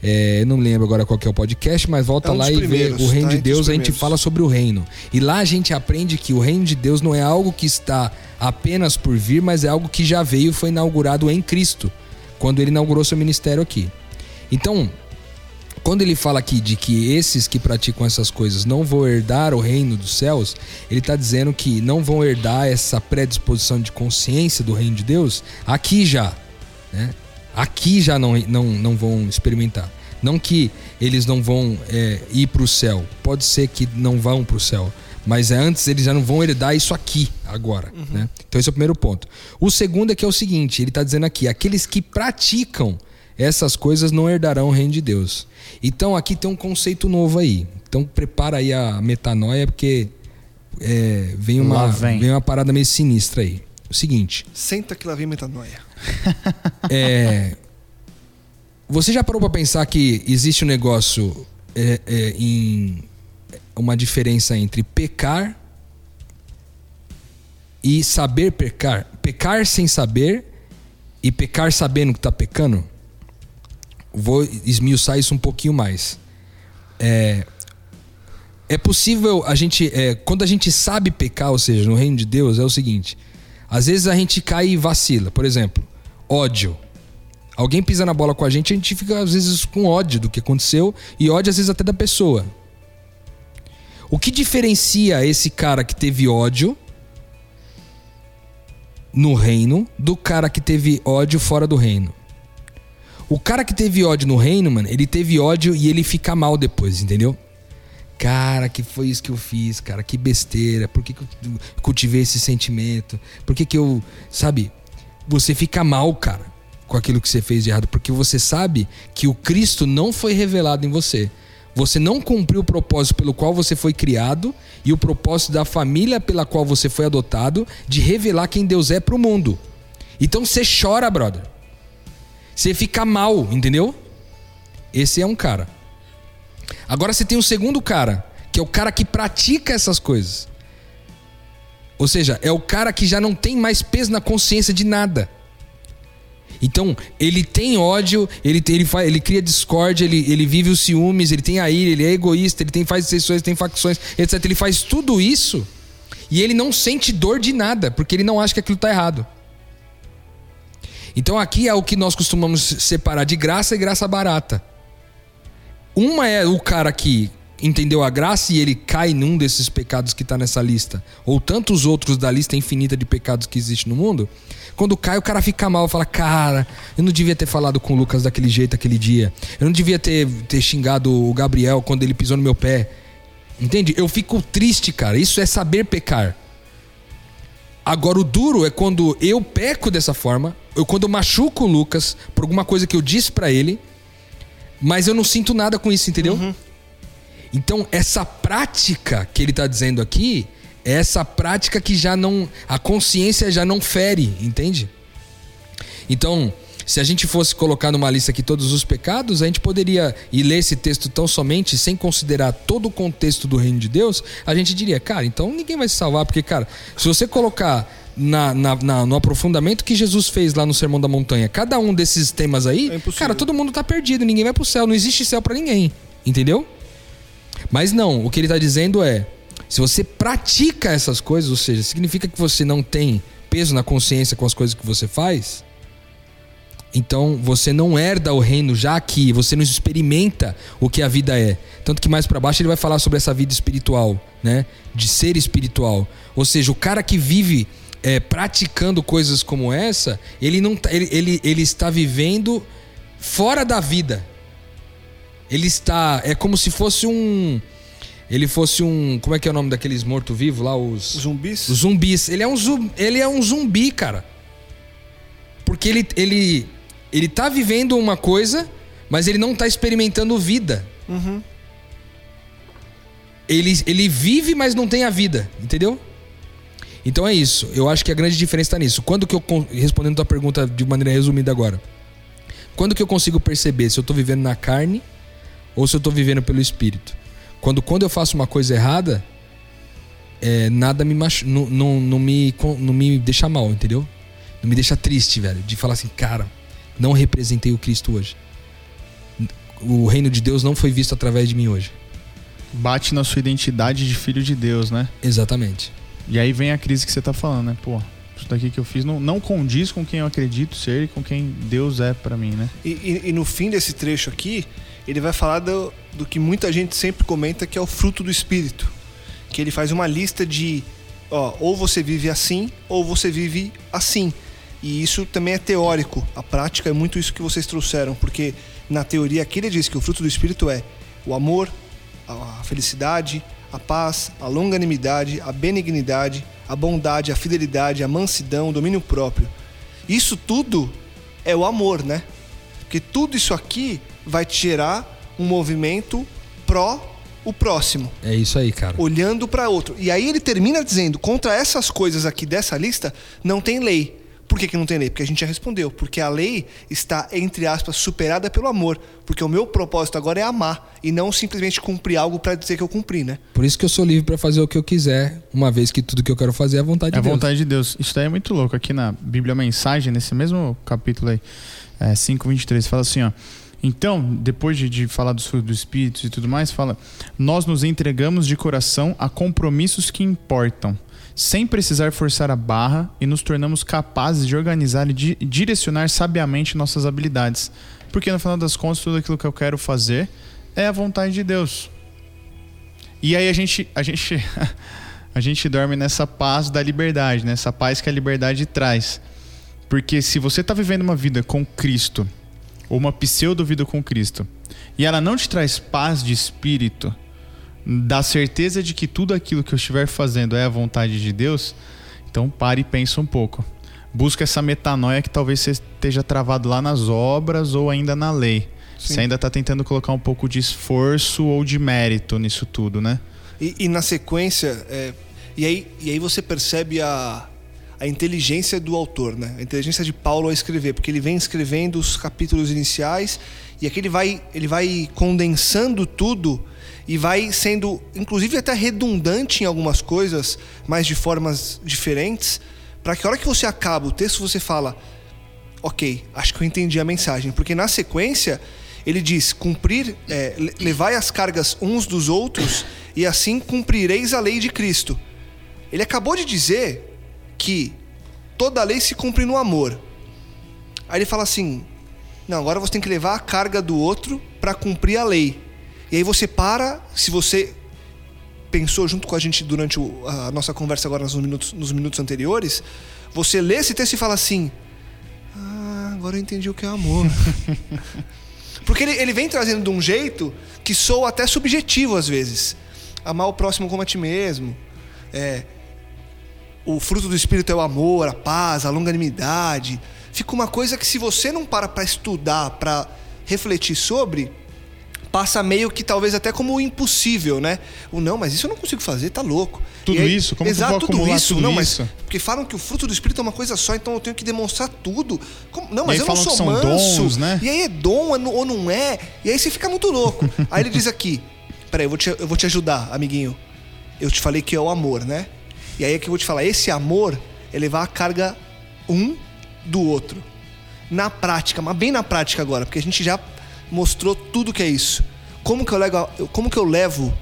é, eu não lembro agora qual que é o podcast, mas volta É um lá e vê o reino tá? de Deus, a gente fala sobre o reino. E lá a gente aprende que o reino de Deus não é algo que está apenas por vir, mas é algo que já veio e foi inaugurado em Cristo, quando ele inaugurou seu ministério aqui. Então, quando ele fala aqui de que esses que praticam essas coisas não vão herdar o reino dos céus, ele está dizendo que não vão herdar essa predisposição de consciência do reino de Deus aqui já. Né? Aqui já não, não, não vão experimentar. Não que eles não vão é, ir para o céu. Pode ser que não vão para o céu. Mas é antes eles já não vão herdar isso aqui, agora. Né? Então esse é o primeiro ponto. O segundo é que é o seguinte: ele está dizendo aqui, aqueles que praticam essas coisas não herdarão o reino de Deus. Então aqui tem um conceito novo aí. Então prepara aí a metanoia, porque é, vem, uma, vem. vem uma parada meio sinistra aí. O seguinte. Senta que lá vem metanoia. É, você já parou para pensar que existe um negócio é, é, em uma diferença entre pecar e saber pecar? Pecar sem saber e pecar sabendo que tá pecando? Vou esmiuçar isso um pouquinho mais. É, é possível a gente, é, quando a gente sabe pecar, ou seja, no reino de Deus, é o seguinte: às vezes a gente cai e vacila. Por exemplo, ódio. Alguém pisa na bola com a gente, a gente fica às vezes com ódio do que aconteceu e ódio às vezes até da pessoa. O que diferencia esse cara que teve ódio no reino do cara que teve ódio fora do reino? O cara que teve ódio no reino, mano, ele teve ódio e ele fica mal depois, entendeu? Cara, que foi isso que eu fiz, cara, que besteira. Por que, que eu cultivei esse sentimento? Por que, que eu. Sabe? Você fica mal, cara, com aquilo que você fez de errado, porque você sabe que o Cristo não foi revelado em você. Você não cumpriu o propósito pelo qual você foi criado e o propósito da família pela qual você foi adotado de revelar quem Deus é pro mundo. Então você chora, brother. Você fica mal, entendeu? Esse é um cara. Agora você tem um segundo cara, que é o cara que pratica essas coisas. Ou seja, é o cara que já não tem mais peso na consciência de nada. Então, ele tem ódio, ele, ele, faz, ele cria discórdia, ele, ele vive os ciúmes, ele tem a ira, ele é egoísta, ele tem faz sessões, tem facções, etc. Ele faz tudo isso e ele não sente dor de nada, porque ele não acha que aquilo está errado. Então aqui é o que nós costumamos separar de graça e graça barata. Uma é o cara que entendeu a graça e ele cai num desses pecados que está nessa lista, ou tantos outros da lista infinita de pecados que existe no mundo. Quando cai, o cara fica mal, fala: Cara, eu não devia ter falado com o Lucas daquele jeito aquele dia. Eu não devia ter, ter xingado o Gabriel quando ele pisou no meu pé. Entende? Eu fico triste, cara. Isso é saber pecar. Agora, o duro é quando eu peco dessa forma, eu, quando eu machuco o Lucas por alguma coisa que eu disse pra ele, mas eu não sinto nada com isso, entendeu? Então, essa prática que ele tá dizendo aqui, é essa prática que já não. A consciência já não fere, entende? Então, se a gente fosse colocar numa lista aqui todos os pecados, a gente poderia e ler esse texto tão somente sem considerar todo o contexto do reino de Deus, a gente diria, cara, então ninguém vai se salvar, porque, cara, se você colocar na, na- na- no aprofundamento que Jesus fez lá no Sermão da Montanha, cada um desses temas aí, É cara, todo mundo tá perdido, ninguém vai pro céu, não existe céu pra ninguém. Entendeu? Mas não, o que ele tá dizendo é: se você pratica essas coisas, ou seja, significa que você não tem peso na consciência com as coisas que você faz, então você não herda o reino já aqui, você não experimenta o que a vida é. Tanto que mais pra baixo ele vai falar sobre essa vida espiritual, né? De ser espiritual. Ou seja, o cara que vive é, praticando coisas como essa, ele não tá- ele, ele, ele está vivendo fora da vida. Ele está é como se fosse um ele fosse um, como é que é o nome daqueles morto-vivo lá, os Zumbis? os zumbis. Ele é um zumbi, ele é um zumbi, cara. Porque ele, ele, ele tá vivendo uma coisa, mas ele não tá experimentando vida. Ele, ele vive, mas não tem a vida, entendeu? Então é isso. Eu acho que a grande diferença está nisso. Quando que eu respondendo a tua pergunta de maneira resumida agora, quando que eu consigo perceber se eu tô vivendo na carne ou se eu tô vivendo pelo espírito? Quando quando eu faço uma coisa errada, é, nada me machu... não, não, não me não me deixa mal, entendeu? Não me deixa triste, velho, de falar assim, cara, não representei o Cristo hoje. O reino de Deus não foi visto através de mim hoje. Bate na sua identidade de filho de Deus, né? Exatamente. E aí vem a crise que você tá falando, né? Pô, isso daqui que eu fiz não, não condiz com quem eu acredito ser e com quem Deus é pra mim, né? E, e- e no fim desse trecho aqui, ele vai falar do, do que muita gente sempre comenta que é o fruto do Espírito. Que ele faz uma lista de, ó, ou você vive assim, ou você vive assim. E isso também é teórico. A prática é muito isso que vocês trouxeram, porque na teoria aqui ele diz que o fruto do Espírito é o amor, a felicidade, a paz, a longanimidade, a benignidade, a bondade, a fidelidade, a mansidão, o domínio próprio. Isso tudo é o amor, né? Porque tudo isso aqui vai te gerar um movimento pró o próximo, É isso aí, cara. olhando para outro. E aí ele termina dizendo: contra essas coisas aqui dessa lista, não tem lei. Por que, que não tem lei? Porque a gente já respondeu. Porque a lei está, entre aspas, superada pelo amor. Porque o meu propósito agora é amar e não simplesmente cumprir algo para dizer que eu cumpri, né? Por isso que eu sou livre pra fazer o que eu quiser, uma vez que tudo que eu quero fazer é a vontade É a de Deus. vontade de Deus. Isso daí é muito louco. Aqui na Bíblia Mensagem, nesse mesmo capítulo aí, é, 5.23, fala assim, ó. Então, depois de, de falar dos frutos do Espírito e tudo mais, fala: Nós nos entregamos de coração a compromissos que importam, sem precisar forçar a barra, e nos tornamos capazes de organizar e di- direcionar sabiamente nossas habilidades. Porque no final das contas, tudo aquilo que eu quero fazer é a vontade de Deus. E aí a gente, a gente, a gente dorme nessa paz da liberdade, nessa paz que a liberdade traz. Porque se você está vivendo uma vida com Cristo, ou uma pseudo-vida com Cristo, e ela não te traz paz de espírito, da certeza de que tudo aquilo que eu estiver fazendo é a vontade de Deus, então pare e pensa um pouco. Busca essa metanoia que talvez você esteja travado lá nas obras ou ainda na lei. Sim. Você ainda está tentando colocar um pouco de esforço ou de mérito nisso tudo, né? E, e na sequência, é, e, aí, e aí você percebe a, a inteligência do autor, né? A inteligência de Paulo a escrever, porque ele vem escrevendo os capítulos iniciais e aqui ele vai, ele vai condensando tudo e vai sendo, inclusive até redundante em algumas coisas, mas de formas diferentes, para que a hora que você acaba o texto você fala, ok, acho que eu entendi a mensagem. Porque na sequência, ele diz: cumprir, é, le- levai as cargas uns dos outros, e assim cumprireis a lei de Cristo. Ele acabou de dizer que toda lei se cumpre no amor. Aí ele fala assim: não, agora você tem que levar a carga do outro para cumprir a lei. E aí você para, se você pensou junto com a gente durante a nossa conversa agora nos minutos, nos minutos anteriores, você lê esse texto e fala assim: Ah, agora eu entendi o que é amor. Porque ele, ele vem trazendo de um jeito que soa até subjetivo às vezes. Amar o próximo como a ti mesmo. É, o fruto do Espírito é o amor, a paz, a longanimidade. Fica uma coisa que se você não para para estudar, para refletir sobre, passa meio que talvez até como impossível, né? O não, mas isso eu não consigo fazer, tá louco. Tudo aí- isso? Como que eu Exato, vou tudo isso. tudo não, mas isso? porque falam que o fruto do Espírito é uma coisa só, então eu tenho que demonstrar tudo. Como- Não, mas eu não sou são manso. dons, né? E aí é dom ou não é? E aí você fica muito louco. aí ele diz aqui: peraí, eu vou, te, eu vou te ajudar, amiguinho. Eu te falei que é o amor, né? E aí é que eu vou te falar: esse amor é levar a carga um do outro. Na prática, mas bem na prática agora, porque a gente já mostrou tudo que é isso. Como que eu levo, como que eu levo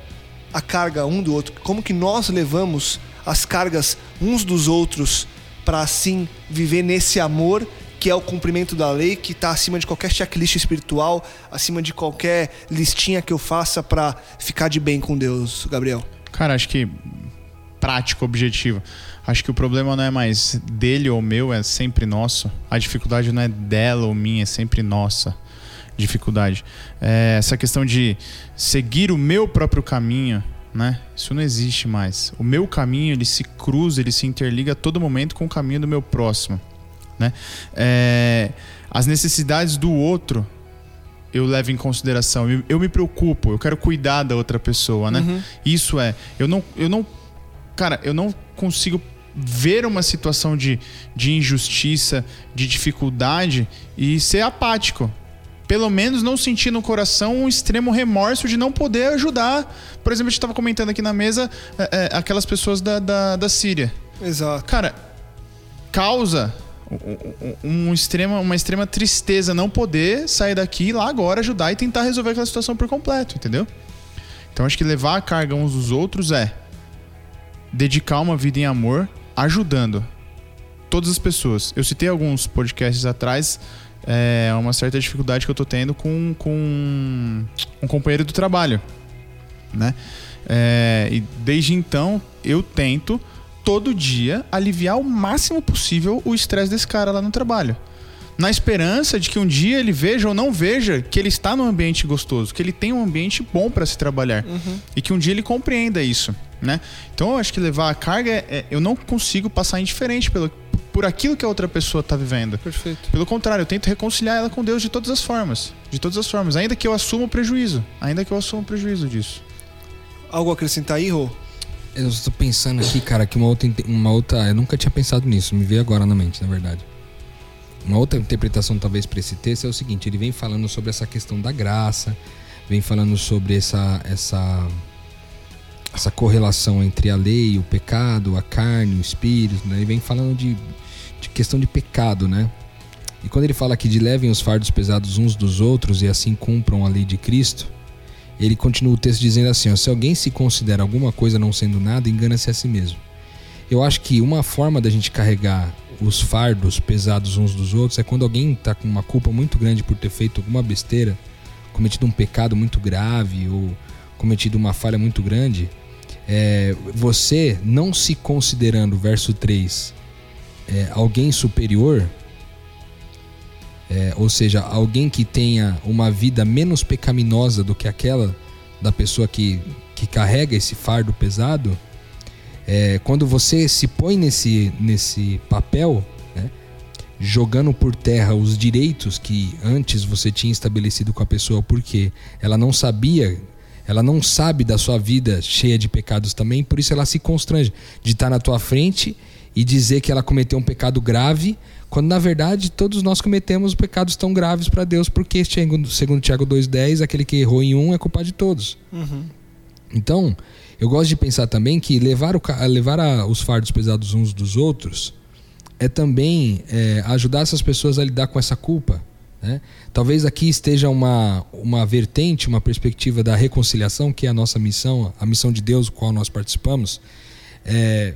a carga um do outro? Como que nós levamos as cargas uns dos outros para assim viver nesse amor que é o cumprimento da lei, que está acima de qualquer checklist espiritual, acima de qualquer listinha que eu faça para ficar de bem com Deus, Gabriel? Cara, acho que prático, objetivo. Acho que o problema não é mais dele ou meu, é sempre nosso. A dificuldade não é dela ou minha, é sempre nossa dificuldade. É essa questão de seguir o meu próprio caminho, né? Isso não existe mais. O meu caminho ele se cruza, ele se interliga a todo momento com o caminho do meu próximo né? É, as necessidades do outro eu levo em consideração. Eu, eu, me preocupo, eu quero cuidar da outra pessoa, né? Uhum. Isso é. Eu não, eu não. Cara, eu não consigo ver uma situação de, de injustiça, de dificuldade e ser apático. Pelo menos não sentir no coração um extremo remorso de não poder ajudar. Por exemplo, a gente estava comentando aqui na mesa é, é, aquelas pessoas da, da, da Síria. Exato. Cara, causa um, um extrema, uma extrema tristeza não poder sair daqui ir lá agora ajudar e tentar resolver aquela situação por completo, entendeu? Então acho que levar a carga uns dos outros é dedicar uma vida em amor, ajudando todas as pessoas. Eu citei alguns podcasts atrás é, uma certa dificuldade que eu tô tendo com, com um companheiro do trabalho, né? É, e desde então eu tento todo dia aliviar o máximo possível o estresse desse cara lá no trabalho. Na esperança de que um dia ele veja ou não veja que ele está num ambiente gostoso, que ele tem um ambiente bom para se trabalhar. Uhum. E que um dia ele compreenda isso, né? Então eu acho que levar a carga é, é eu não consigo passar indiferente pelo, por aquilo que a outra pessoa está vivendo. Perfeito. Pelo contrário, eu tento reconciliar ela com Deus de todas as formas. De todas as formas. Ainda que eu assuma o prejuízo. Ainda que eu assuma o prejuízo disso. Algo a acrescentar aí, Rô? Eu estou pensando aqui, cara, que uma outra, uma outra. Eu nunca tinha pensado nisso, me veio agora na mente, na verdade. Uma outra interpretação, talvez, para esse texto é o seguinte: ele vem falando sobre essa questão da graça, vem falando sobre essa, essa, essa correlação entre a lei, o pecado, a carne, o espírito, né? Ele vem falando de, de questão de pecado, né? E quando ele fala aqui de levem os fardos pesados uns dos outros e assim cumpram a lei de Cristo ele continua o texto dizendo assim: ó, se alguém se considera alguma coisa não sendo nada, engana-se a si mesmo. Eu acho que uma forma da gente carregar os fardos pesados uns dos outros é quando alguém está com uma culpa muito grande por ter feito alguma besteira, cometido um pecado muito grave ou cometido uma falha muito grande. É, você não se considerando, verso 3, é, alguém superior, é, ou seja, alguém que tenha uma vida menos pecaminosa do que aquela da pessoa que, que carrega esse fardo pesado, é, quando você se põe nesse, nesse papel, né, jogando por terra os direitos que antes você tinha estabelecido com a pessoa, porque ela não sabia, ela não sabe da sua vida cheia de pecados também, por isso ela se constrange de estar na tua frente e dizer que ela cometeu um pecado grave quando na verdade todos nós cometemos pecados tão graves para Deus, porque segundo Tiago 2,10, aquele que errou em um é culpa de todos. Uhum. Então, eu gosto de pensar também que levar, o, levar a, os fardos pesados uns dos outros é também é, ajudar essas pessoas a lidar com essa culpa. Né? Talvez aqui esteja uma, uma vertente, uma perspectiva da reconciliação, que é a nossa missão, a missão de Deus, qual nós participamos. É,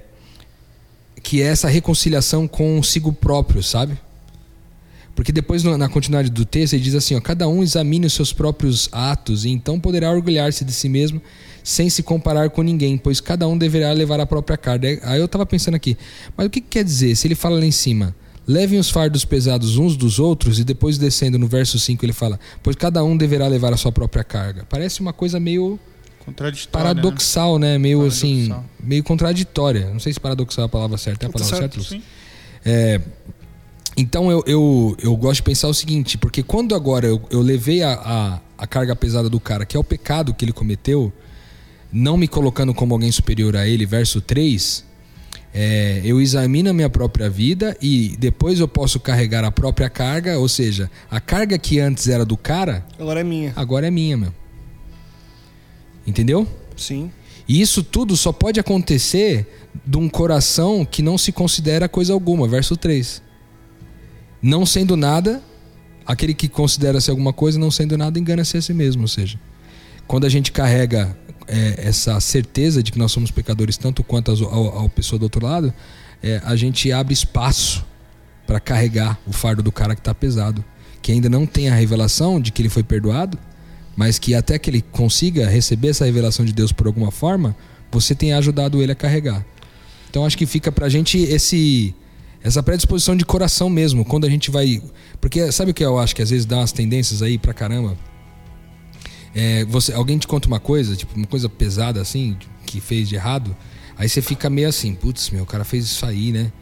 que é essa reconciliação consigo próprio, sabe? Porque depois na continuidade do texto ele diz assim, ó, cada um examine os seus próprios atos e então poderá orgulhar-se de si mesmo sem se comparar com ninguém, pois cada um deverá levar a própria carga. Aí eu estava pensando aqui, mas o que, que quer dizer? Se ele fala lá em cima, levem os fardos pesados uns dos outros e depois descendo no verso 5 ele fala, pois cada um deverá levar a sua própria carga. Parece uma coisa meio paradoxal, né? né? Meio assim, meio contraditória. Não sei se paradoxal é a palavra certa. É a palavra certa, Lúcio? É, então eu, eu, eu gosto de pensar o seguinte, porque quando agora eu, eu levei a, a, a, carga pesada do cara, que é o pecado que ele cometeu, não me colocando como alguém superior a ele, verso 3, é, eu examino a minha própria vida e depois eu posso carregar a própria carga, ou seja, a carga que antes era do cara. Agora é minha. Agora é minha, meu. Entendeu? Sim. E isso tudo só pode acontecer de um coração que não se considera coisa alguma. Verso 3. Não sendo nada, aquele que considera-se alguma coisa, não sendo nada, engana-se a si mesmo. Ou seja, quando a gente carrega é, essa certeza de que nós somos pecadores, tanto quanto a, pessoa do outro lado, é, a gente abre espaço para carregar o fardo do cara que está pesado, que ainda não tem a revelação de que ele foi perdoado, mas que até que ele consiga receber essa revelação de Deus por alguma forma, você tem ajudado ele a carregar. Então acho que fica pra gente esse essa predisposição de coração mesmo, quando a gente vai, porque sabe o que eu acho que às vezes dá umas tendências aí pra caramba? É, você, alguém te conta uma coisa, tipo uma coisa pesada assim, que fez de errado, aí você fica meio assim, putz, meu, o cara fez isso aí, né?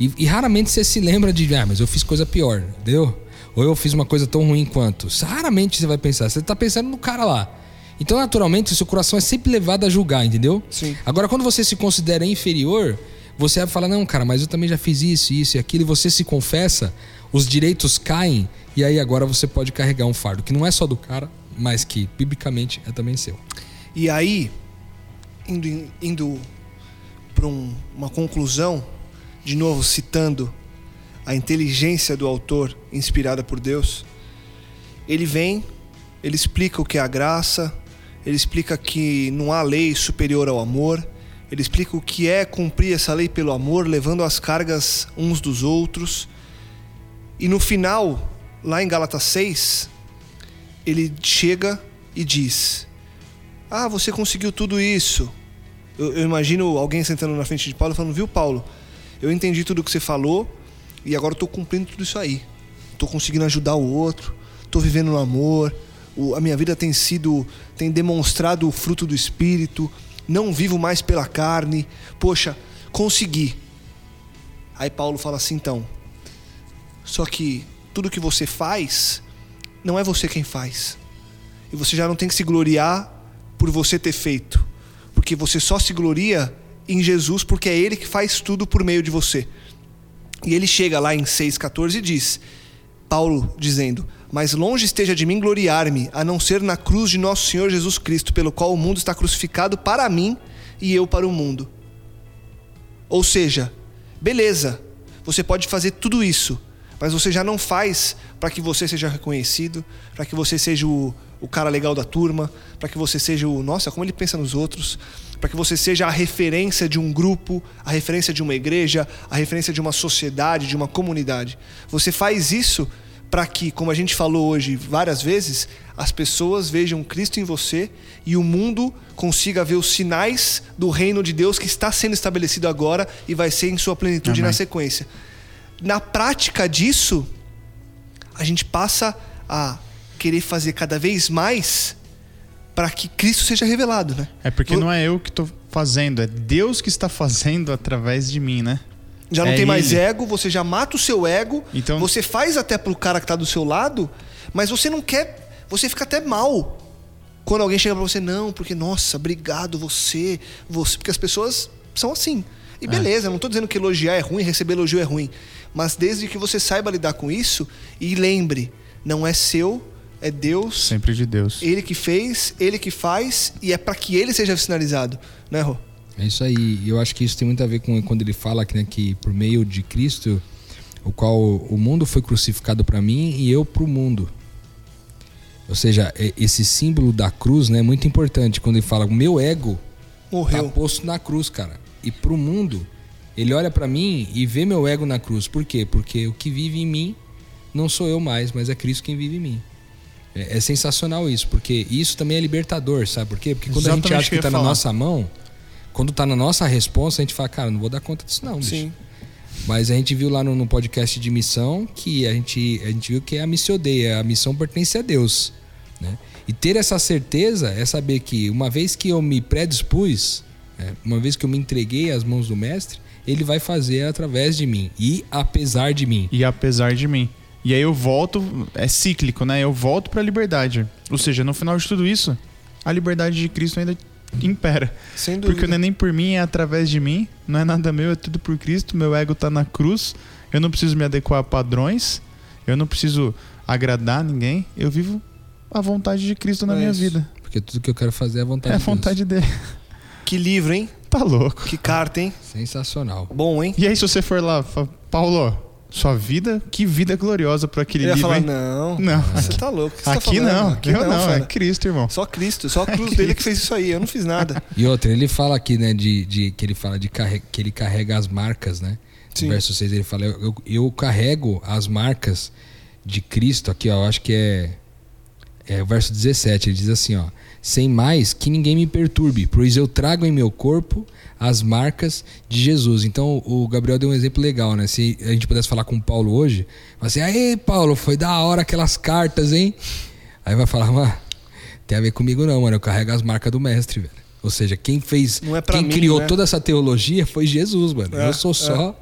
E, e, raramente você se lembra de, ah, mas eu fiz coisa pior, entendeu? Ou eu fiz uma coisa tão ruim quanto. Raramente você vai pensar. Você tá pensando no cara lá. Então, naturalmente, o seu coração é sempre levado a julgar, entendeu? Sim. Agora, quando você se considera inferior, você vai falar, não, cara, mas eu também já fiz isso, isso e aquilo, e você se confessa, os direitos caem, e aí agora você pode carregar um fardo, que não é só do cara, mas que, biblicamente, é também seu. E aí, indo, indo para um, uma conclusão, de novo citando a inteligência do autor inspirada por Deus, ele vem, ele explica o que é a graça, ele explica que não há lei superior ao amor, ele explica o que é cumprir essa lei pelo amor, levando as cargas uns dos outros. E no final, lá em Gálatas 6, ele chega e diz: Ah, você conseguiu tudo isso. Eu, eu imagino alguém sentando na frente de Paulo falando: Viu, Paulo? eu entendi tudo que você falou e agora estou cumprindo tudo isso aí. Estou conseguindo ajudar o outro, estou vivendo no amor, o, a minha vida tem sido, tem demonstrado o fruto do Espírito, não vivo mais pela carne. Poxa, consegui. Aí Paulo fala assim, então, só que tudo que você faz, não é você quem faz. E você já não tem que se gloriar por você ter feito, porque você só se gloria em Jesus, porque é Ele que faz tudo por meio de você. E ele chega lá em 6,14 e diz: Paulo dizendo: Mas longe esteja de mim gloriar-me, a não ser na cruz de nosso Senhor Jesus Cristo, pelo qual o mundo está crucificado para mim e eu para o mundo. Ou seja, beleza, você pode fazer tudo isso, mas você já não faz para que você seja reconhecido, para que você seja o, o cara legal da turma, para que você seja o, nossa, como ele pensa nos outros, para que você seja a referência de um grupo, a referência de uma igreja, a referência de uma sociedade, de uma comunidade. Você faz isso para que, como a gente falou hoje várias vezes, as pessoas vejam Cristo em você e o mundo consiga ver os sinais do reino de Deus que está sendo estabelecido agora e vai ser em sua plenitude Amém. na sequência. Na prática disso, a gente passa a querer fazer cada vez mais para que Cristo seja revelado, né? É porque não é eu que estou fazendo, é Deus que está fazendo através de mim, né? Já não é tem mais ele. ego, você já mata o seu ego, então... você faz até pro cara que está do seu lado, mas você não quer, você fica até mal quando alguém chega para você, não, porque nossa, obrigado você, você, porque as pessoas são assim. E é. beleza, é. não estou dizendo que elogiar é ruim, receber elogio é ruim, mas desde que você saiba lidar com isso e lembre, não é seu, é Deus. Sempre de Deus. Ele que fez, ele que faz e é para que ele seja sinalizado, né, Rô? É isso aí. Eu acho que isso tem muito a ver com quando ele fala que, né, que por meio de Cristo, o qual o mundo foi crucificado para mim e eu para o mundo. Ou seja, é, esse símbolo da cruz né, é muito importante quando ele fala o meu ego morreu tá posto na cruz, cara. E para o mundo, ele olha para mim e vê meu ego na cruz. Por quê? Porque o que vive em mim não sou eu mais, mas é Cristo quem vive em mim. É, é, sensacional isso, porque isso também é libertador, sabe por quê? Porque quando Exatamente a gente acha que está na nossa mão, quando está na nossa resposta, a gente fala, cara, não vou dar conta disso não, bicho. Sim. Mas a gente viu lá no, no, podcast de missão que a gente, a gente viu que é a missão a missão pertence a Deus. Né? E ter essa certeza é saber que uma vez que eu me predispus, né? uma vez que eu me entreguei às mãos do mestre, ele vai fazer através de mim e apesar de mim. E apesar de mim. E aí eu volto, é cíclico, né? Eu volto para a liberdade. Ou seja, no final de tudo isso, a liberdade de Cristo ainda impera. Sem dúvida. Porque não é nem por mim, é através de mim. Não é nada meu, é tudo por Cristo. Meu ego está na cruz. Eu não preciso me adequar a padrões. Eu não preciso agradar ninguém. Eu vivo a vontade de Cristo na é minha isso. vida. Porque tudo que eu quero fazer é a vontade é de. É a vontade dele. Que livro, hein? Tá louco. Que carta, hein? Sensacional. Bom, hein? E aí, se você for lá, Paulo, sua vida, que vida gloriosa para aquele Eu ia livro, falar, não. Não. Você tá louco. você tá Aqui falando? não, Aqui eu não, é fera. Cristo, irmão. Só Cristo, só a cruz dele que fez isso aí. Eu não fiz nada. E outra, ele fala aqui, né, de, de que ele fala de carre- que ele carrega as marcas, né? Sim. No verso 6 ele fala, eu, eu- eu carrego as marcas de Cristo, aqui, ó, eu acho que é, é o verso 17, ele diz assim, ó, sem mais que ninguém me perturbe, pois eu trago em meu corpo as marcas de Jesus. Então o Gabriel deu um exemplo legal, né? Se a gente pudesse falar com o Paulo hoje, vai assim, aí Paulo, foi da hora aquelas cartas, hein? Aí vai falar, mano, tem a ver comigo não, mano, eu carrego as marcas do mestre, velho. Ou seja, quem fez, Não é quem mim, criou né? toda essa teologia foi Jesus, mano. É, eu sou só,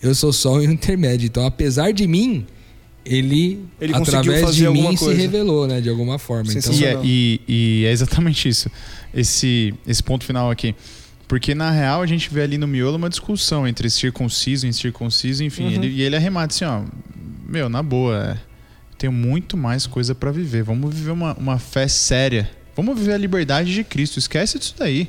eu sou só um intermédio. Então, apesar de mim, ele, Ele conseguiu através de mim se revelou, né, de alguma forma. Então, E é, e- e é exatamente isso. Esse, esse ponto final aqui. Porque na real a gente vê ali no miolo uma discussão entre circunciso e incircunciso, enfim. Uhum. Ele, e ele arremata assim, ó. Meu, na boa, é, tenho muito mais coisa pra viver. Vamos viver uma, uma fé séria. Vamos viver a liberdade de Cristo. Esquece disso daí.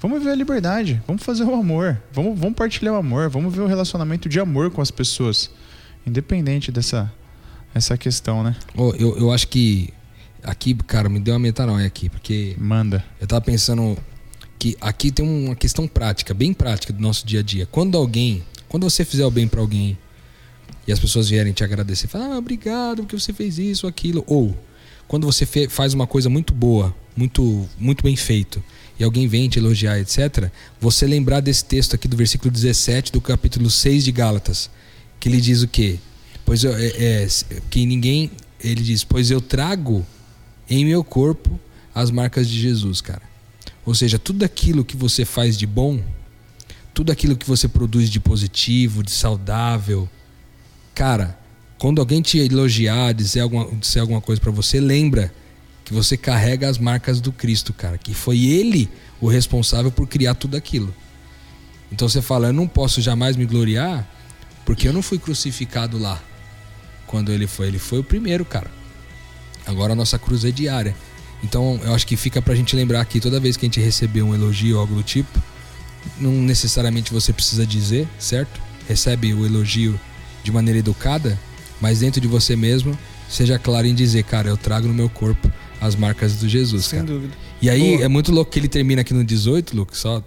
Vamos viver a liberdade. Vamos fazer o amor. Vamos, vamos partilhar o amor. Vamos ver o relacionamento de amor com as pessoas. Independente dessa essa questão, né? Ô, eu, eu acho que aqui, cara, me deu uma metanoia aqui, porque Manda. eu tava pensando que aqui tem uma questão prática, bem prática do nosso dia a dia. Quando alguém, quando você fizer o bem pra alguém e as pessoas vierem te agradecer, falar, ah, obrigado porque você fez isso, aquilo, ou quando você faz uma coisa muito boa, muito, muito bem feito, e alguém vem te elogiar, etc., você lembrar desse texto aqui do versículo 17 do capítulo 6 de Gálatas, que ele diz o quê? Pois eu, é, é, que ninguém, ele diz, pois eu trago em meu corpo as marcas de Jesus, cara. Ou seja, tudo aquilo que você faz de bom, tudo aquilo que você produz de positivo, de saudável, cara, quando alguém te elogiar, dizer alguma, dizer alguma coisa pra você, lembra que você carrega as marcas do Cristo, cara, que foi ele o responsável por criar tudo aquilo. Então você fala, eu não posso jamais me gloriar porque eu não fui crucificado lá quando ele foi. Ele foi o primeiro, cara. Agora a nossa cruz é diária. Então eu acho que fica pra gente lembrar que toda vez que a gente receber um elogio ou algo do tipo, não necessariamente você precisa dizer, certo? Recebe o elogio de maneira educada, mas dentro de você mesmo, seja claro em dizer, cara, eu trago no meu corpo as marcas do Jesus, Sem cara. dúvida. E aí Boa. é muito louco que ele termina aqui no 18, Lucas, só.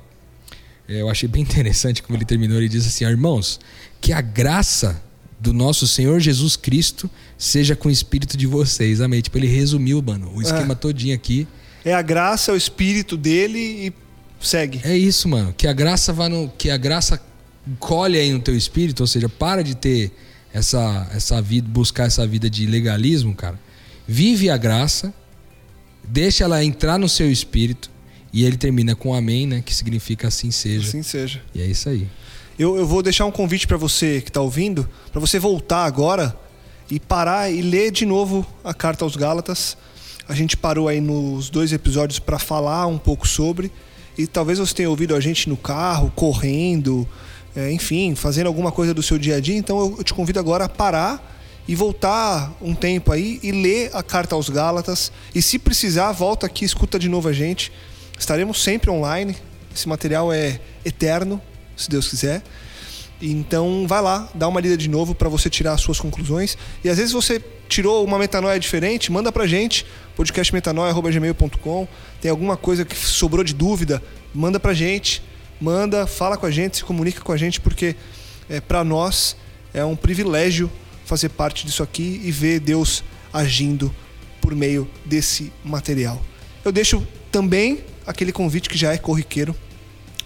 é, Eu achei bem interessante como ele terminou. Ele diz assim: Irmãos, que a graça do nosso Senhor Jesus Cristo seja com o espírito de vocês. Amém. Tipo, ele resumiu, mano, o esquema todinho aqui. É a graça, é o espírito dele e segue. É isso, mano. Que a graça vá no. Que a graça colhe aí no teu espírito, ou seja, para de ter essa, essa vida, buscar essa vida de legalismo, cara. Vive a graça, deixa ela entrar no seu espírito. E ele termina com amém, né? Que significa assim seja. Assim seja. E é isso aí. Eu, eu vou deixar um convite para você que está ouvindo, para você voltar agora e parar e ler de novo a carta aos Gálatas. A gente parou aí nos dois episódios para falar um pouco sobre. E talvez você tenha ouvido a gente no carro, correndo, é, enfim, fazendo alguma coisa do seu dia a dia. Então eu, te convido agora a parar e voltar um tempo aí e ler a carta aos Gálatas. E se precisar, volta aqui, escuta de novo a gente. Estaremos sempre online. Esse material é eterno, se Deus quiser. Então vai lá, dá uma lida de novo para você tirar as suas conclusões. E às vezes você tirou uma metanoia diferente, manda pra gente, podcastmetanoia.gmail.com. Tem alguma coisa que sobrou de dúvida, manda pra gente. Manda, fala com a gente, se comunica com a gente, porque é, para nós é um privilégio fazer parte disso aqui e ver Deus agindo por meio desse material. Eu deixo também aquele convite que já é corriqueiro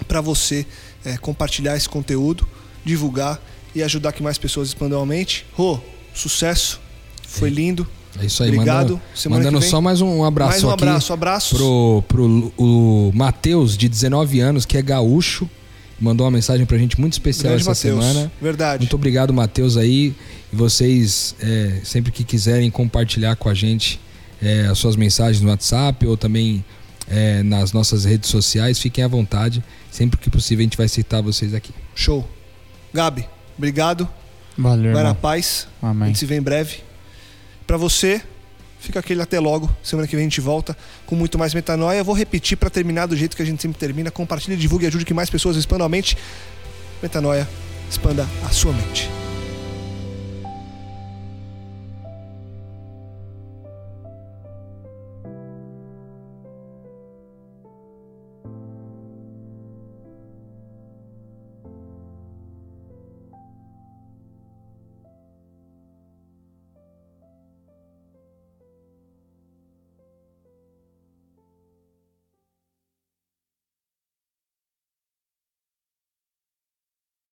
para você é, compartilhar esse conteúdo, divulgar e ajudar que mais pessoas expandam a mente. Rô, sucesso. Foi lindo. É isso aí, Obrigado. Mandando vem. só mais um abraço Mais um abraço, abraços. pro, pro o Matheus, de 19 anos, que é gaúcho. Mandou uma mensagem pra gente muito especial Grande essa Mateus. semana. Verdade. Muito obrigado, Matheus, aí. E vocês, é, sempre que quiserem compartilhar com a gente é, as suas mensagens no WhatsApp ou também é, nas nossas redes sociais, fiquem à vontade. Sempre que possível, a gente vai citar vocês aqui. Show. Gabi, obrigado. Valeu, Vai na paz. A Amém. gente se vê em breve. Pra você, Fica aquele até logo. Semana que vem a gente volta com muito mais metanoia. Eu vou repetir para terminar do jeito que a gente sempre termina. Compartilhe, divulgue e ajude que mais pessoas expandam a mente. Metanoia, expanda a sua mente.